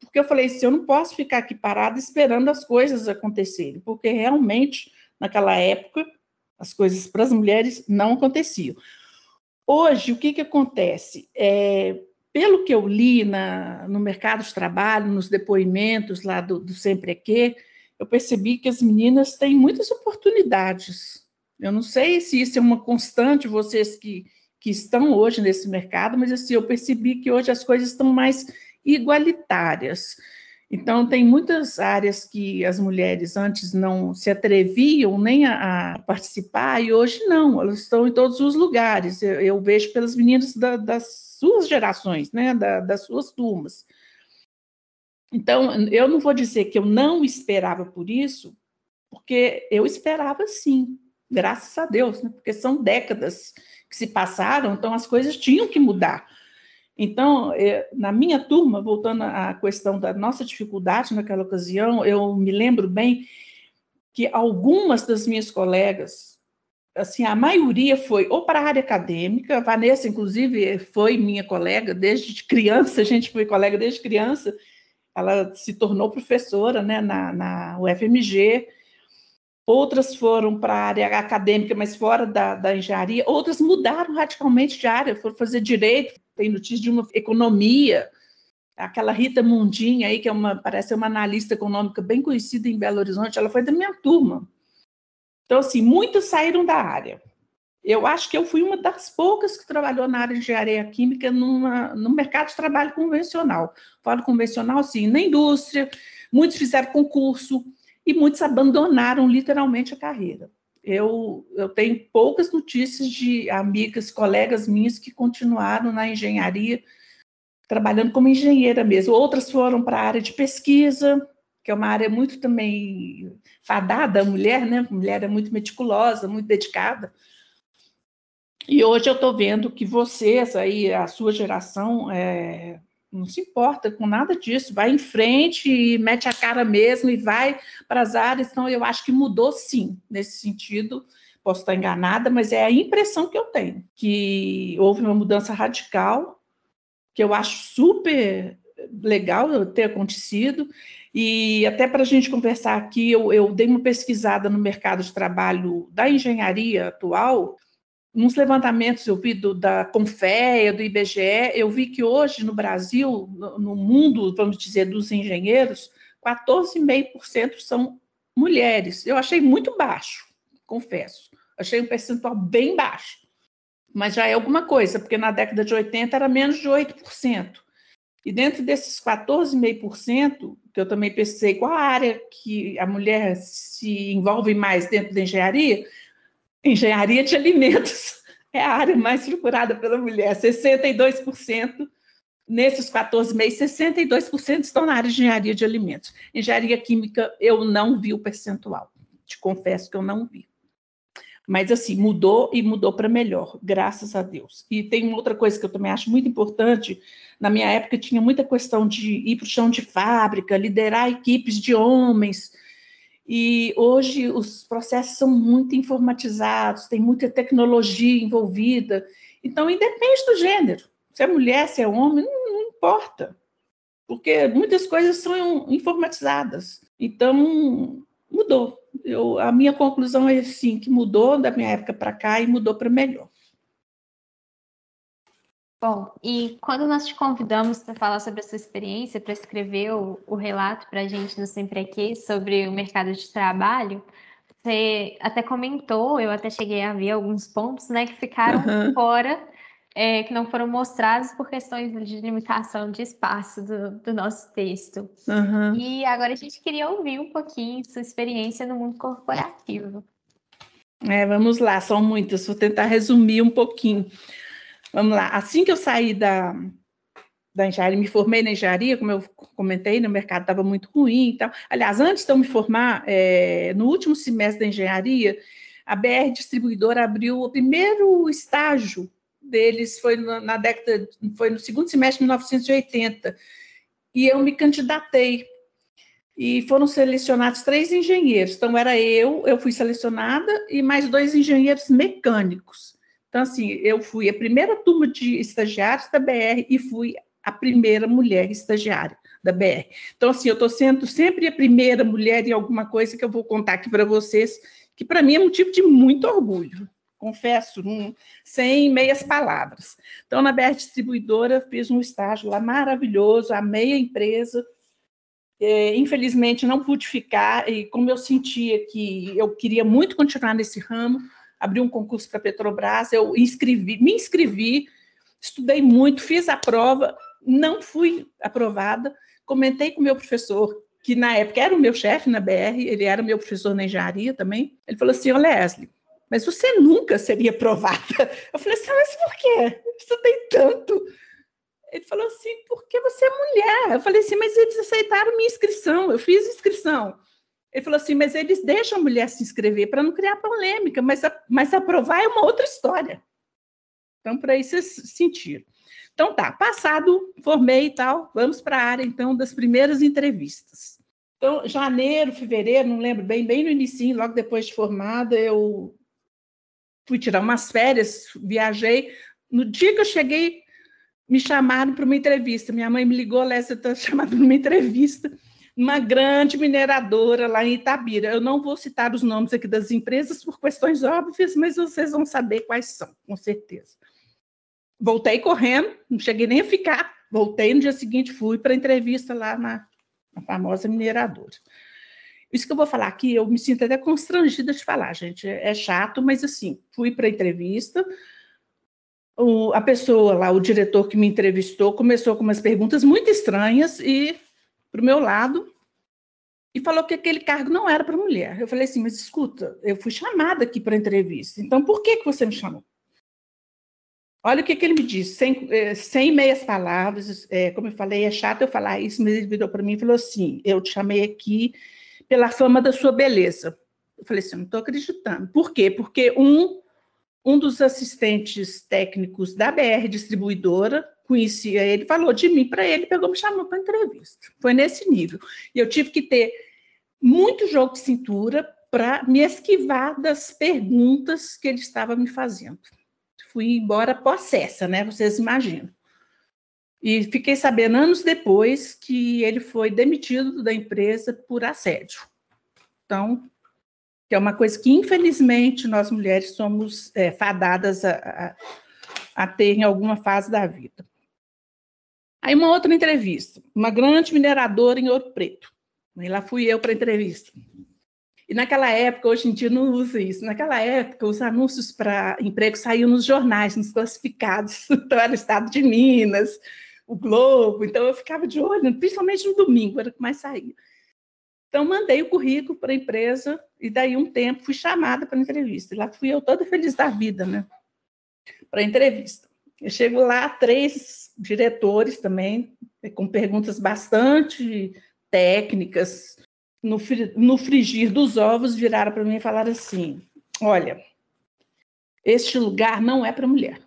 [SPEAKER 4] porque eu falei assim, eu não posso ficar aqui parada esperando as coisas acontecerem, porque realmente, naquela época, as coisas para as mulheres não aconteciam. Hoje, o que, que acontece? É, pelo que eu li na, no mercado de trabalho, nos depoimentos lá do, do Sempre Aqui, eu percebi que as meninas têm muitas oportunidades. Eu não sei se isso é uma constante, vocês que, que estão hoje nesse mercado, mas assim, eu percebi que hoje as coisas estão mais igualitárias. Então, tem muitas áreas que as mulheres antes não se atreviam nem a, a participar, e hoje não, elas estão em todos os lugares. Eu, eu vejo pelas meninas da, das suas gerações, né, da, das suas turmas. Então, eu não vou dizer que eu não esperava por isso, porque eu esperava sim, graças a Deus, né, porque são décadas que se passaram, então as coisas tinham que mudar. Então, é, na minha turma, voltando à questão da nossa dificuldade naquela ocasião, eu me lembro bem que algumas das minhas colegas, assim, a maioria foi ou para a área acadêmica, a Vanessa, inclusive, foi minha colega desde criança, a gente foi colega desde criança, ela se tornou professora né, na, na UFMG, outras foram para a área acadêmica, mas fora da, da engenharia, outras mudaram radicalmente de área, foram fazer direito, tem notícia de uma economia, aquela Rita Mundinha aí, que é uma, parece uma analista econômica bem conhecida em Belo Horizonte, ela foi da minha turma. Então, assim, muitos saíram da área. Eu acho que eu fui uma das poucas que trabalhou na área de engenharia química numa, no mercado de trabalho convencional. Falo convencional, sim, na indústria, muitos fizeram concurso e muitos abandonaram literalmente a carreira eu, eu tenho poucas notícias de amigas, colegas minhas que continuaram na engenharia, trabalhando como engenheira mesmo. Outras foram para a área de pesquisa, que é uma área muito também fadada, a mulher, né? A mulher é muito meticulosa, muito dedicada. E hoje eu estou vendo que vocês aí, a sua geração, é, não se importa com nada disso, vai em frente e mete a cara mesmo e vai para as áreas. Então, eu acho que mudou sim, nesse sentido. Posso estar enganada, mas é a impressão que eu tenho, que houve uma mudança radical, que eu acho super legal ter acontecido. E até para a gente conversar aqui, eu, eu dei uma pesquisada no mercado de trabalho da engenharia atual, nos levantamentos eu vi do, da Confea, do IBGE, eu vi que hoje no Brasil, no, no mundo, vamos dizer, dos engenheiros, 14,5% são mulheres. Eu achei muito baixo, confesso. Achei um percentual bem baixo. Mas já é alguma coisa, porque na década de 80 era menos de 8%. E dentro desses 14,5%, que eu também pensei qual a área que a mulher se envolve mais dentro da engenharia, Engenharia de alimentos é a área mais procurada pela mulher, 62%. Nesses 14 meses, 62% estão na área de engenharia de alimentos. Engenharia química, eu não vi o percentual. Te confesso que eu não vi. Mas, assim, mudou e mudou para melhor, graças a Deus. E tem uma outra coisa que eu também acho muito importante. Na minha época, tinha muita questão de ir para o chão de fábrica, liderar equipes de homens. E hoje os processos são muito informatizados, tem muita tecnologia envolvida. Então, independe do gênero. Se é mulher, se é homem, não, não importa. Porque muitas coisas são informatizadas. Então, mudou. Eu, a minha conclusão é assim, que mudou da minha época para cá e mudou para melhor.
[SPEAKER 2] Bom, e quando nós te convidamos para falar sobre a sua experiência, para escrever o, o relato para a gente no Sempre Aqui sobre o mercado de trabalho, você até comentou, eu até cheguei a ver alguns pontos, né, que ficaram uhum. fora, é, que não foram mostrados por questões de limitação de espaço do, do nosso texto. Uhum. E agora a gente queria ouvir um pouquinho sua experiência no mundo corporativo.
[SPEAKER 4] É, vamos lá, são muitas, vou tentar resumir um pouquinho. Vamos lá. Assim que eu saí da, da engenharia, me formei na engenharia, como eu comentei, no mercado estava muito ruim e tal. Aliás, antes de eu me formar, é, no último semestre da engenharia, a BR Distribuidora abriu o primeiro estágio deles, foi na, na década, foi no segundo semestre de 1980, e eu me candidatei. E foram selecionados três engenheiros. Então, era eu, eu fui selecionada, e mais dois engenheiros mecânicos. Então, assim, eu fui a primeira turma de estagiários da BR e fui a primeira mulher estagiária da BR. Então, assim, eu estou sendo sempre a primeira mulher em alguma coisa que eu vou contar aqui para vocês, que para mim é motivo de muito orgulho, confesso, sem meias palavras. Então, na BR Distribuidora, fiz um estágio lá maravilhoso, amei a empresa. É, infelizmente, não pude ficar, e como eu sentia que eu queria muito continuar nesse ramo, abri um concurso para a Petrobras, eu inscrevi, me inscrevi, estudei muito, fiz a prova, não fui aprovada. Comentei com o meu professor, que na época era o meu chefe na BR, ele era meu professor na engenharia também. Ele falou assim: Ô Leslie, mas você nunca seria aprovada. Eu falei assim: mas por quê? Eu estudei tanto. Ele falou assim: porque você é mulher. Eu falei assim: mas eles aceitaram minha inscrição, eu fiz inscrição. Ele falou assim, mas eles deixam a mulher se inscrever para não criar polêmica, mas, mas aprovar é uma outra história. Então, para isso sentir. Então, tá, passado, formei e tal, vamos para a área, então, das primeiras entrevistas. Então, janeiro, fevereiro, não lembro bem, bem no início, logo depois de formada, eu fui tirar umas férias, viajei. No dia que eu cheguei, me chamaram para uma entrevista. Minha mãe me ligou, Lécia, está chamada para uma entrevista uma grande mineradora lá em Itabira. Eu não vou citar os nomes aqui das empresas por questões óbvias, mas vocês vão saber quais são, com certeza. Voltei correndo, não cheguei nem a ficar. Voltei no dia seguinte, fui para a entrevista lá na, na, famosa mineradora. Isso que eu vou falar aqui, eu me sinto até constrangida de falar, gente. É, é chato, mas assim, fui para a entrevista. O, a pessoa lá, o diretor que me entrevistou, começou com umas perguntas muito estranhas e para o meu lado e falou que aquele cargo não era para mulher. Eu falei assim, mas escuta, eu fui chamada aqui para entrevista, então por que, que você me chamou? Olha o que, que ele me disse, sem, eh, sem meias palavras, é, como eu falei, é chato eu falar isso, mas ele virou para mim e falou assim: Eu te chamei aqui pela fama da sua beleza. Eu falei assim: Não estou acreditando. Por quê? Porque um, um dos assistentes técnicos da BR Distribuidora conhecia ele, falou de mim para ele, pegou me chamou para entrevista. Foi nesse nível. E eu tive que ter muito jogo de cintura para me esquivar das perguntas que ele estava me fazendo fui embora possessa, né? Vocês imaginam. E fiquei sabendo anos depois que ele foi demitido da empresa por assédio. Então, que é uma coisa que, infelizmente, nós mulheres somos é, fadadas a, a, a ter em alguma fase da vida. Aí, uma outra entrevista, uma grande mineradora em Ouro Preto. E lá fui eu para a entrevista. E naquela época, hoje em dia não usa isso, naquela época os anúncios para emprego saíam nos jornais, nos classificados, então era o Estado de Minas, o Globo, então eu ficava de olho, principalmente no domingo, era o que mais saía. Então mandei o currículo para a empresa e daí um tempo fui chamada para entrevista. E lá fui eu toda feliz da vida, né? Para a entrevista. Eu chego lá, três diretores também, com perguntas bastante técnicas, no, no frigir dos ovos, viraram para mim e falaram assim: Olha, este lugar não é para mulher,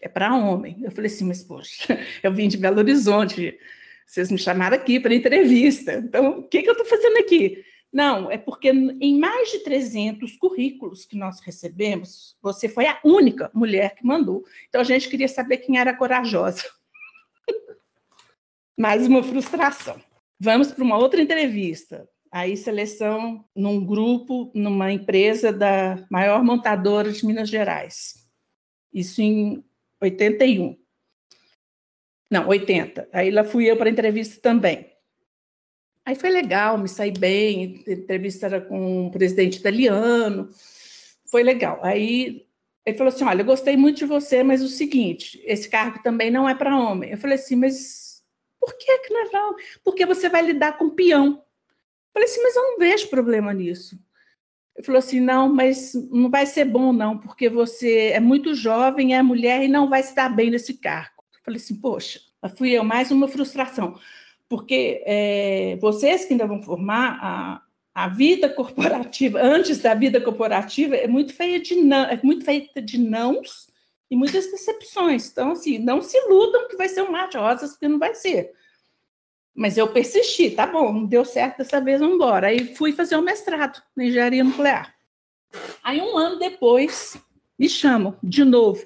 [SPEAKER 4] é para homem. Eu falei assim: Mas, poxa, eu vim de Belo Horizonte, vocês me chamaram aqui para entrevista, então o que, que eu estou fazendo aqui? Não, é porque em mais de 300 currículos que nós recebemos, você foi a única mulher que mandou. Então a gente queria saber quem era corajosa. mais uma frustração. Vamos para uma outra entrevista aí seleção num grupo, numa empresa da maior montadora de Minas Gerais. Isso em 81. Não, 80. Aí lá fui eu para a entrevista também. Aí foi legal, me saí bem, entrevista era com um presidente italiano, foi legal. Aí ele falou assim: Olha, eu gostei muito de você, mas o seguinte, esse cargo também não é para homem. Eu falei assim: Mas por que, que não é para homem? Porque você vai lidar com peão. Falei assim, mas eu não vejo problema nisso. Ele falou assim: não, mas não vai ser bom, não, porque você é muito jovem, é mulher e não vai estar bem nesse cargo. Eu falei assim: poxa, fui eu mais uma frustração, porque é, vocês que ainda vão formar a, a vida corporativa, antes da vida corporativa, é muito feia de não, é muito feita de nãos e muitas decepções. Então, assim, não se iludam que vai ser um mar de rosas, porque não vai ser. Mas eu persisti, tá bom, não deu certo dessa vez, vamos embora. Aí fui fazer um mestrado na engenharia nuclear. Aí um ano depois me chamam de novo,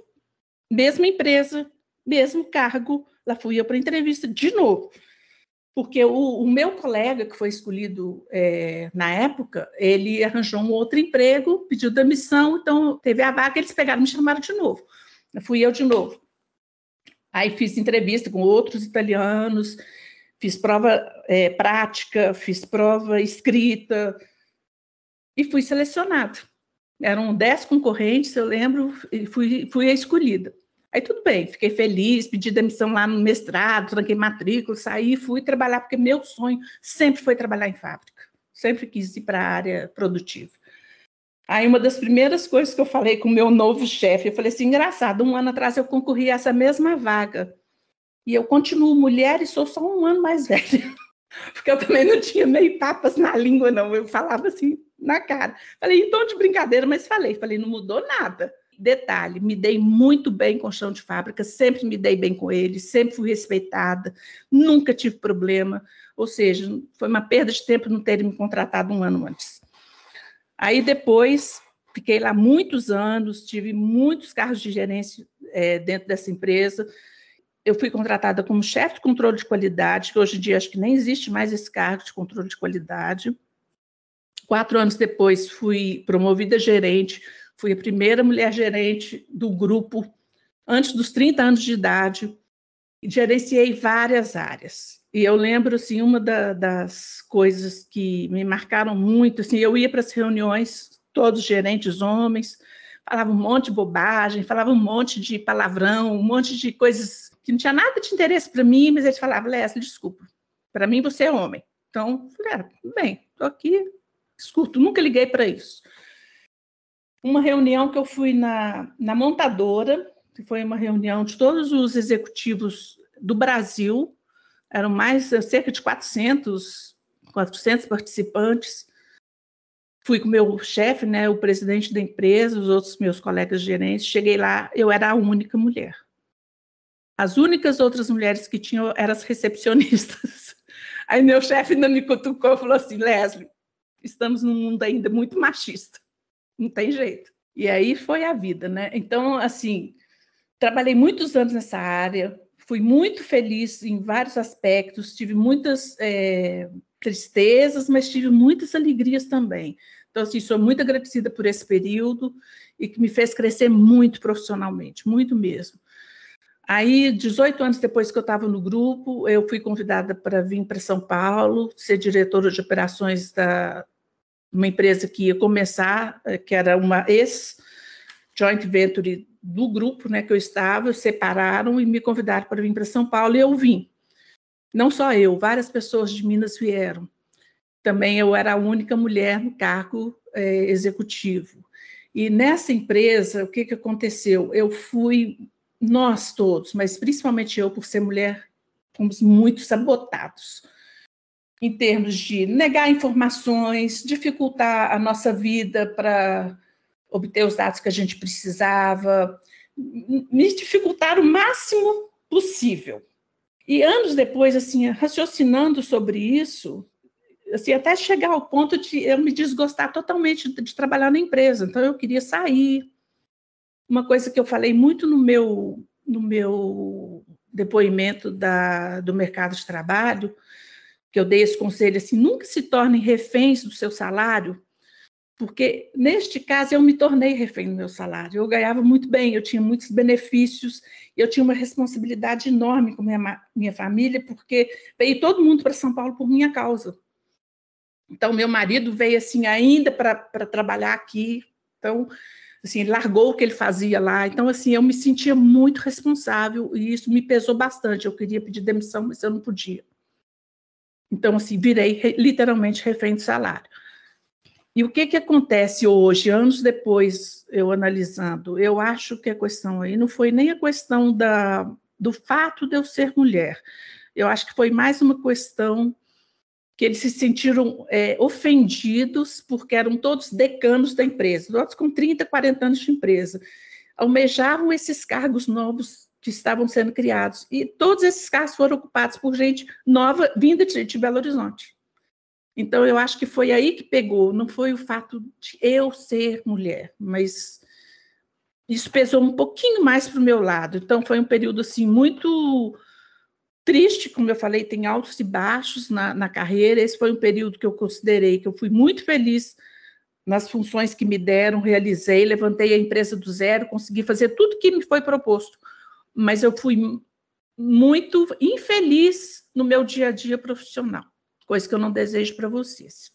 [SPEAKER 4] mesma empresa, mesmo cargo, lá fui eu para entrevista de novo. Porque o, o, meu colega que foi escolhido é, na época, ele arranjou um outro emprego, pediu demissão, então teve a vaga, eles pegaram, me chamaram de novo. Fui eu de novo. Aí fiz entrevista com outros italianos, fiz prova é, prática, fiz prova escrita e fui selecionado. Eram dez concorrentes, eu lembro, e fui, fui a escolhida. Aí tudo bem, fiquei feliz, pedi demissão lá no mestrado, tranquei matrícula, saí, fui trabalhar, porque meu sonho sempre foi trabalhar em fábrica. Sempre quis ir para a área produtiva. Aí uma das primeiras coisas que eu falei com o meu novo chefe, eu falei assim, engraçado, um ano atrás eu concorri a essa mesma vaga. E eu continuo mulher e sou só um ano mais velha. Porque eu também não tinha meio papas na língua, não. Eu falava assim na cara. Falei, em tom de brincadeira, mas falei. Falei, não mudou nada. Detalhe, me dei muito bem com o chão de fábrica, sempre me dei bem com ele, sempre fui respeitada, nunca tive problema. Ou seja, foi uma perda de tempo não terem me contratado um ano antes. Aí depois, fiquei lá muitos anos, tive muitos cargos de gerência é, dentro dessa empresa, eu fui contratada como chefe de controle de qualidade, que hoje em dia acho que nem existe mais esse cargo de controle de qualidade. Quatro anos depois, fui promovida gerente, fui a primeira mulher gerente do grupo, antes dos 30 anos de idade, e gerenciei várias áreas. E eu lembro, assim, uma da, das coisas que me marcaram muito, assim, eu ia para as reuniões, todos gerentes homens, falava um monte de bobagem, falava um monte de palavrão, um monte de coisas que não tinha nada de interesse para mim, mas eles falavam, Leslie, desculpa, para mim você é homem. Então, falei, ah, bem, estou aqui, escuto, nunca liguei para isso. Uma reunião que eu fui na, na montadora, Foi uma reunião de todos os executivos do Brasil, eram mais cerca de 400, 400 participantes. Fui com meu chefe, né, o presidente da empresa, os outros meus colegas gerentes. Cheguei lá, eu era a única mulher. As únicas outras mulheres que tinham eram as recepcionistas. Aí meu chefe ainda me cutucou e falou assim: Leslie, estamos num mundo ainda muito machista, não tem jeito. E aí foi a vida, né? Então, assim, trabalhei muitos anos nessa área, fui muito feliz em vários aspectos, tive muitas é, tristezas, mas tive muitas alegrias também. Então, assim, sou muito agradecida por esse período e que me fez crescer muito profissionalmente, muito mesmo. Aí, 18 anos depois que eu estava no grupo, eu fui convidada para vir para São Paulo, ser diretora de operações da uma empresa que ia começar, eh, que era uma ex-joint venture do grupo né, que eu estava, separaram e me convidaram para vir para São Paulo e eu vim. Não só eu, várias pessoas de Minas vieram. Também eu era a única mulher no cargo é, executivo. E nessa empresa, o que, que aconteceu? Eu fui, nós todos, mas principalmente eu, por ser mulher, fomos muito sabotados em termos de negar informações, dificultar a nossa vida para obter os dados que a gente precisava, me dificultar o máximo possível. E anos depois, assim, raciocinando sobre isso, assim, até chegar ao ponto de eu me desgostar totalmente de, trabalhar na empresa. Então, eu queria sair. Uma coisa que eu falei muito no meu, no meu depoimento da, do mercado de trabalho, que eu dei esse conselho, assim, nunca se tornem reféns do seu salário, porque neste caso eu me tornei refém do meu salário. Eu ganhava muito bem, eu tinha muitos benefícios, eu tinha uma responsabilidade enorme com minha, minha família, porque veio todo mundo para São Paulo por minha causa. Então, meu marido veio assim ainda para trabalhar aqui, então, assim, largou o que ele fazia lá. Então, assim, eu me sentia muito responsável e isso me pesou bastante. Eu queria pedir demissão, mas eu não podia. Então, assim, virei literalmente refém do salário. E o que, que acontece hoje, anos depois, eu analisando? Eu acho que a questão aí não foi nem a questão da, do fato de eu ser mulher. Eu acho que foi mais uma questão que eles se sentiram é, ofendidos porque eram todos decanos da empresa, todos com 30, 40 anos de empresa. Almejavam esses cargos novos que estavam sendo criados. E todos esses cargos foram ocupados por gente nova, vinda de, de Belo Horizonte. Então, eu acho que foi aí que pegou, não foi o fato de eu ser mulher, mas isso pesou um pouquinho mais para o meu lado. Então, foi um período assim muito triste, como eu falei, tem altos e baixos na, na carreira. Esse foi um período que eu considerei que eu fui muito feliz nas funções que me deram, realizei, levantei a empresa do zero, consegui fazer tudo que me foi proposto, mas eu fui muito infeliz no meu dia a dia profissional coisa que eu não desejo para vocês.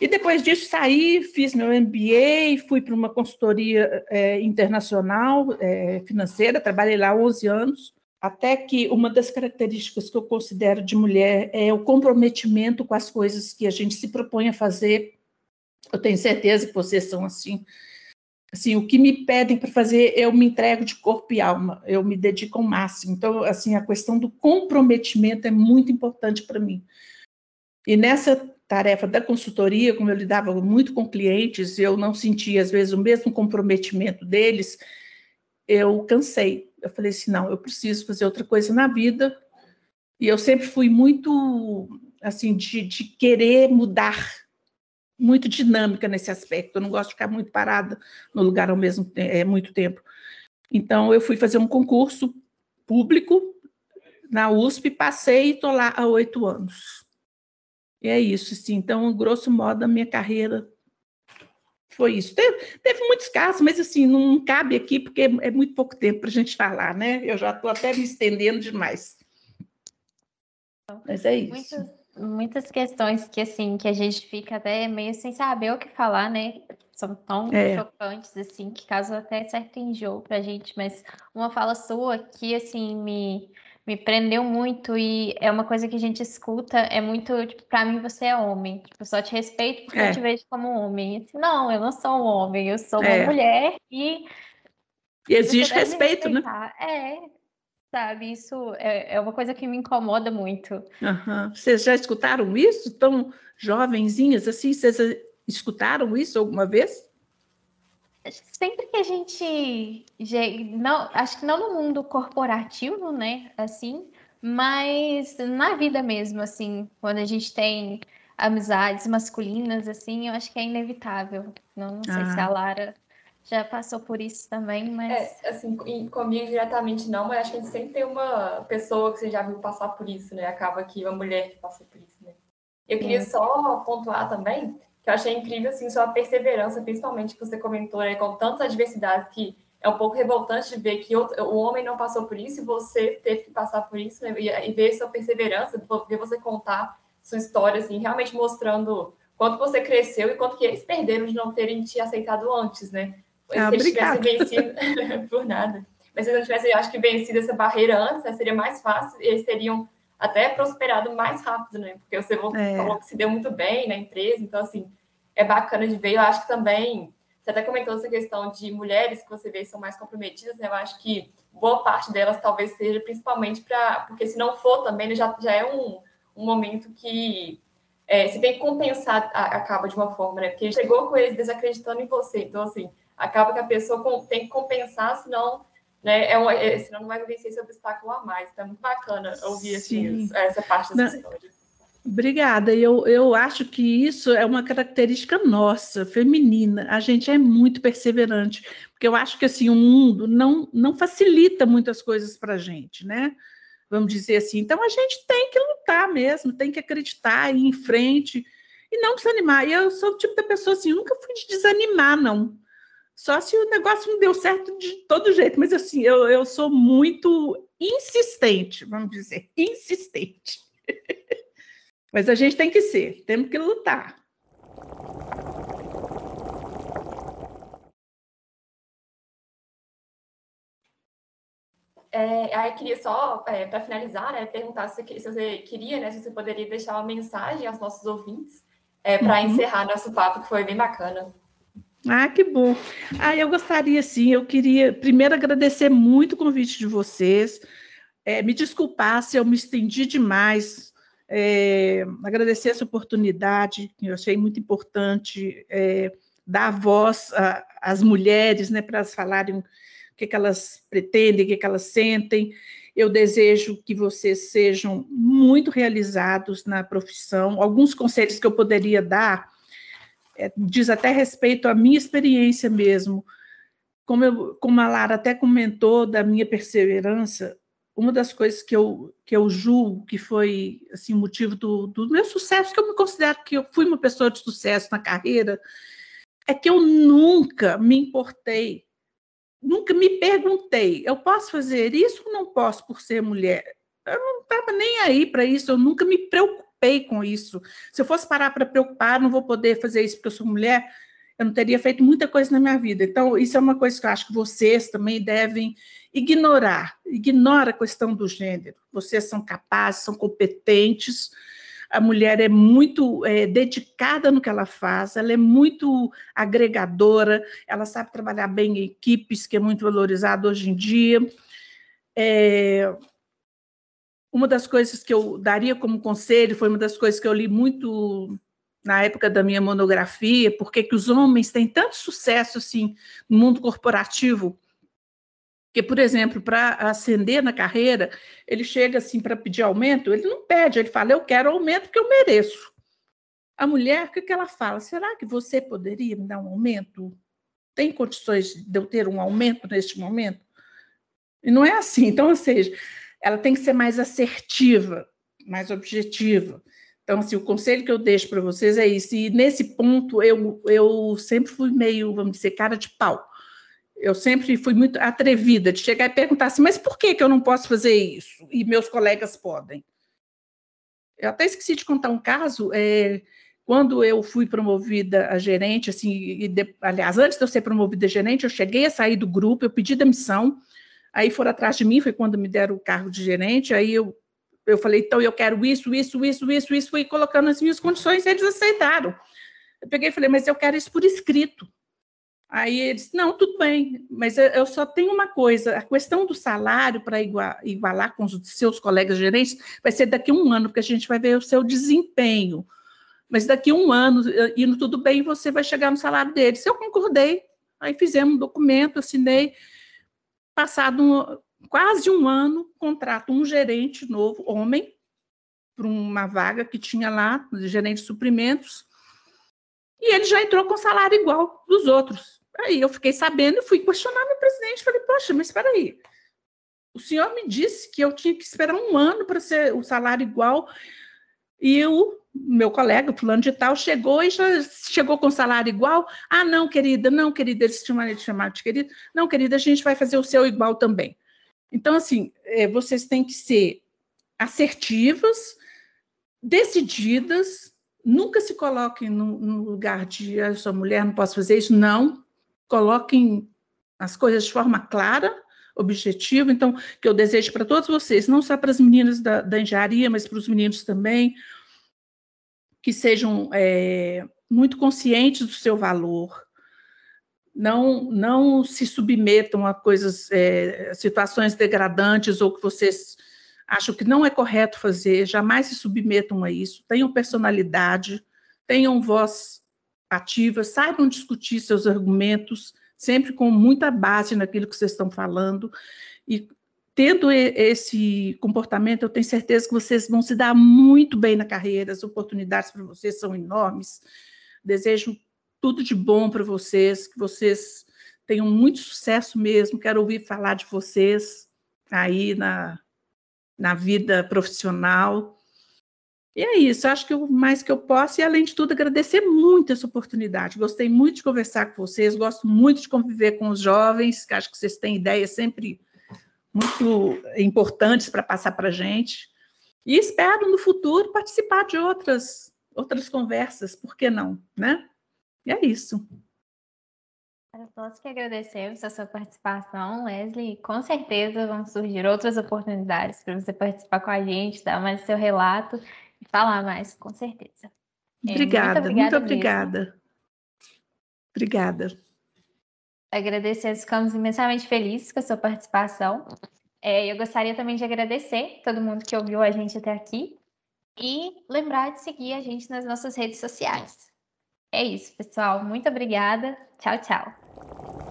[SPEAKER 4] E depois disso saí, fiz meu MBA, fui para uma consultoria é, internacional é, financeira, trabalhei lá 11 anos, até que uma das características que eu considero de mulher é o comprometimento com as coisas que a gente se propõe a fazer. Eu tenho certeza que vocês são assim. Assim, o que me pedem para fazer, eu me entrego de corpo e alma, eu me dedico ao máximo. Então, assim, a questão do comprometimento é muito importante para mim. E nessa tarefa da consultoria, como eu lidava muito com clientes, eu não sentia, às vezes, o mesmo comprometimento deles, eu cansei. Eu falei assim: não, eu preciso fazer outra coisa na vida. E eu sempre fui muito, assim, de, de querer mudar, muito dinâmica nesse aspecto. Eu não gosto de ficar muito parada no lugar ao mesmo é, muito tempo. Então, eu fui fazer um concurso público na USP, passei e estou lá há oito anos. E é isso, sim. Então, grosso modo, a minha carreira foi isso. Teve, teve, muitos casos, mas assim, não cabe aqui, porque é muito pouco tempo para a gente falar, né? Eu já estou até me estendendo demais. Mas é isso.
[SPEAKER 2] Muitas, muitas questões que, assim, que a gente fica até meio sem saber o que falar, né? São tão é. chocantes, assim, que caso até certo enjoo para a gente, mas uma fala sua que, assim, me me prendeu muito e é uma coisa que a gente escuta, é muito, tipo, pra mim você é homem. Tipo, eu só te respeito porque é. eu te vejo como homem. Assim, não, eu não sou um homem, eu sou uma é. mulher e
[SPEAKER 4] E exige respeito, né?
[SPEAKER 2] É, sabe? Isso é, é, uma coisa que me incomoda muito.
[SPEAKER 4] Uhum. Vocês já escutaram isso? Tão jovenzinhas assim? Vocês escutaram isso alguma vez?
[SPEAKER 2] Sempre que a gente. Não, acho que não no mundo corporativo, né? Assim, mas na vida mesmo, assim, quando a gente tem amizades masculinas, assim, eu acho que é inevitável. Não, não sei ah. se a Lara já passou por isso também, mas.
[SPEAKER 3] É, assim, comigo diretamente não, mas acho que a gente sempre tem uma pessoa que você já viu passar por isso, né? Acaba que uma mulher que passou por isso, né? Eu queria é. só pontuar também que eu achei incrível, assim, sua perseverança, principalmente que você comentou, né, com tantas adversidades que é um pouco revoltante de ver que o homem não passou por isso e você teve que passar por isso, né? e, e, ver sua perseverança, ver você contar sua história, assim, realmente mostrando quanto você cresceu e quanto que eles perderam de não terem te aceitado antes, né?
[SPEAKER 4] Ah, se eles tivessem
[SPEAKER 3] vencido, por nada. Mas se eles não tivessem, acho que, vencido essa barreira antes, né, seria mais fácil, eles teriam até prosperado mais rápido, né? Porque você é. falou que se deu muito bem na empresa, então, assim, é bacana de ver. Eu acho que também você até comentou essa questão de mulheres que você vê são mais comprometidas, né? Eu acho que boa parte delas talvez seja principalmente para. Porque se não for também, já, já é um, um momento que é, você tem que compensar, a, acaba de uma forma, né? Porque chegou com eles desacreditando em você. Então, assim, acaba que a pessoa tem que compensar, senão. Né, é, um, é senão não vai vencer esse obstáculo a mais. Então é muito bacana ouvir assim, essa parte das histórias.
[SPEAKER 4] Obrigada. Eu, eu acho que isso é uma característica nossa, feminina. A gente é muito perseverante, porque eu acho que assim o mundo não, não facilita muitas coisas para a gente, né? Vamos dizer assim. Então a gente tem que lutar mesmo, tem que acreditar, ir em frente e não desanimar. E eu sou o tipo da pessoa assim, nunca fui de desanimar, não. Só se o negócio não deu certo de todo jeito, mas assim, eu, eu sou muito insistente, vamos dizer, insistente. Mas a gente tem que ser, temos que lutar.
[SPEAKER 3] É, aí queria só, é, para finalizar, né, perguntar se, se, você queria, né, se você poderia deixar uma mensagem aos nossos ouvintes é, para uhum. encerrar nosso papo, que foi bem bacana.
[SPEAKER 4] Ah, que bom. Ah, eu gostaria, sim, eu queria primeiro agradecer muito o convite de vocês, é, me desculpar se eu me estendi demais, é, agradecer essa oportunidade, que eu achei muito importante, é, dar voz às mulheres, né, para elas falarem o que, que elas pretendem, o que, que elas sentem. Eu desejo que vocês sejam muito realizados na profissão. Alguns conselhos que eu poderia dar é, diz até respeito à minha experiência mesmo. Como, eu, como a Lara até comentou da minha perseverança, uma das coisas que eu, que eu julgo que foi assim, motivo do, do meu sucesso, que eu me considero que eu fui uma pessoa de sucesso na carreira, é que eu nunca me importei, nunca me perguntei, eu posso fazer isso ou não posso por ser mulher? Eu não estava nem aí para isso, eu nunca me preocupei com isso. Se eu fosse parar para preocupar, não vou poder fazer isso porque eu sou mulher, eu não teria feito muita coisa na minha vida. Então, isso é uma coisa que eu acho que vocês também devem ignorar, ignora a questão do gênero. Vocês são capazes, são competentes. A mulher é muito é, dedicada no que ela faz, ela é muito agregadora, ela sabe trabalhar bem em equipes, que é muito valorizado hoje em dia. É, uma das coisas que eu daria como conselho foi uma das coisas que eu li muito na época da minha monografia, porque que os homens têm tanto sucesso assim no mundo corporativo porque, por exemplo, para ascender na carreira, ele chega assim para pedir aumento, ele não pede, ele fala, eu quero aumento porque eu mereço. A mulher, o que, que ela fala? Será que você poderia me dar um aumento? Tem condições de eu ter um aumento neste momento? E não é assim. Então, ou seja, ela tem que ser mais assertiva, mais objetiva. Então, assim, o conselho que eu deixo para vocês é isso. E nesse ponto, eu, eu sempre fui meio, vamos dizer, cara de pau eu sempre fui muito atrevida de chegar e perguntar assim, mas por que, que eu não posso fazer isso? E meus colegas podem. Eu até esqueci de contar um caso, é, quando eu fui promovida a gerente, assim, de, aliás, antes de eu ser promovida a gerente, eu cheguei a sair do grupo, eu pedi demissão, aí foram atrás de mim, foi quando me deram o cargo de gerente, aí eu, eu falei, então eu quero isso, isso, isso, isso, isso, fui colocando as minhas condições, eles aceitaram. Eu peguei e falei, mas eu quero isso por escrito. Aí eles, não, tudo bem, mas eu só tenho uma coisa: a questão do salário para igualar com os seus colegas gerentes vai ser daqui a um ano, porque a gente vai ver o seu desempenho. Mas daqui a um ano, indo tudo bem, você vai chegar no salário deles. Eu concordei, aí fizemos um documento, assinei. Passado um, quase um ano, contrato um gerente novo, homem, para uma vaga que tinha lá, de gerente de suprimentos, e ele já entrou com salário igual dos outros. Aí eu fiquei sabendo e fui questionar meu presidente. Falei, poxa, mas espera aí. O senhor me disse que eu tinha que esperar um ano para ser o salário igual. E o meu colega, fulano de tal, chegou e já chegou com salário igual. Ah, não, querida, não, querida, eles tinham maneira de chamar de querida. Não, querida, a gente vai fazer o seu igual também. Então, assim, é, vocês têm que ser assertivas, decididas, nunca se coloquem no, no lugar de ah, eu sou mulher, não posso fazer isso. Não, coloquem as coisas de forma clara, objetiva. Então, que eu desejo para todos vocês, não só para as meninas da, da engenharia, mas para os meninos também, que sejam é, muito conscientes do seu valor, não, não se submetam a coisas, é, situações degradantes ou que vocês acham que não é correto fazer, jamais se submetam a isso, tenham personalidade, tenham voz ativa, saibam discutir seus argumentos, sempre com muita base naquilo que vocês estão falando. E tendo esse comportamento, eu tenho certeza que vocês vão se dar muito bem na carreira, as oportunidades para vocês são enormes. Desejo tudo de bom para vocês, que vocês tenham muito sucesso mesmo. Quero ouvir falar de vocês aí na, na vida profissional. E é isso, acho que o mais que eu posso, e além de tudo, agradecer muito essa oportunidade. Gostei muito de conversar com vocês, gosto muito de conviver com os jovens, que acho que vocês têm ideias sempre muito importantes para passar para a gente. E espero no futuro participar de outras, outras conversas, por que não, né? E é isso.
[SPEAKER 2] Para todos que agradecemos a sua participação, Leslie, com certeza vão surgir outras oportunidades para você participar com a gente, dar mais seu relato falar mais, com certeza.
[SPEAKER 4] Obrigada, é, muito obrigada. Muito obrigada. obrigada.
[SPEAKER 2] Agradecer, ficamos imensamente felizes com a sua participação. É, eu gostaria também de agradecer todo mundo que ouviu a gente até aqui e lembrar de seguir a gente nas nossas redes sociais. É isso, pessoal. Muito obrigada. Tchau, tchau.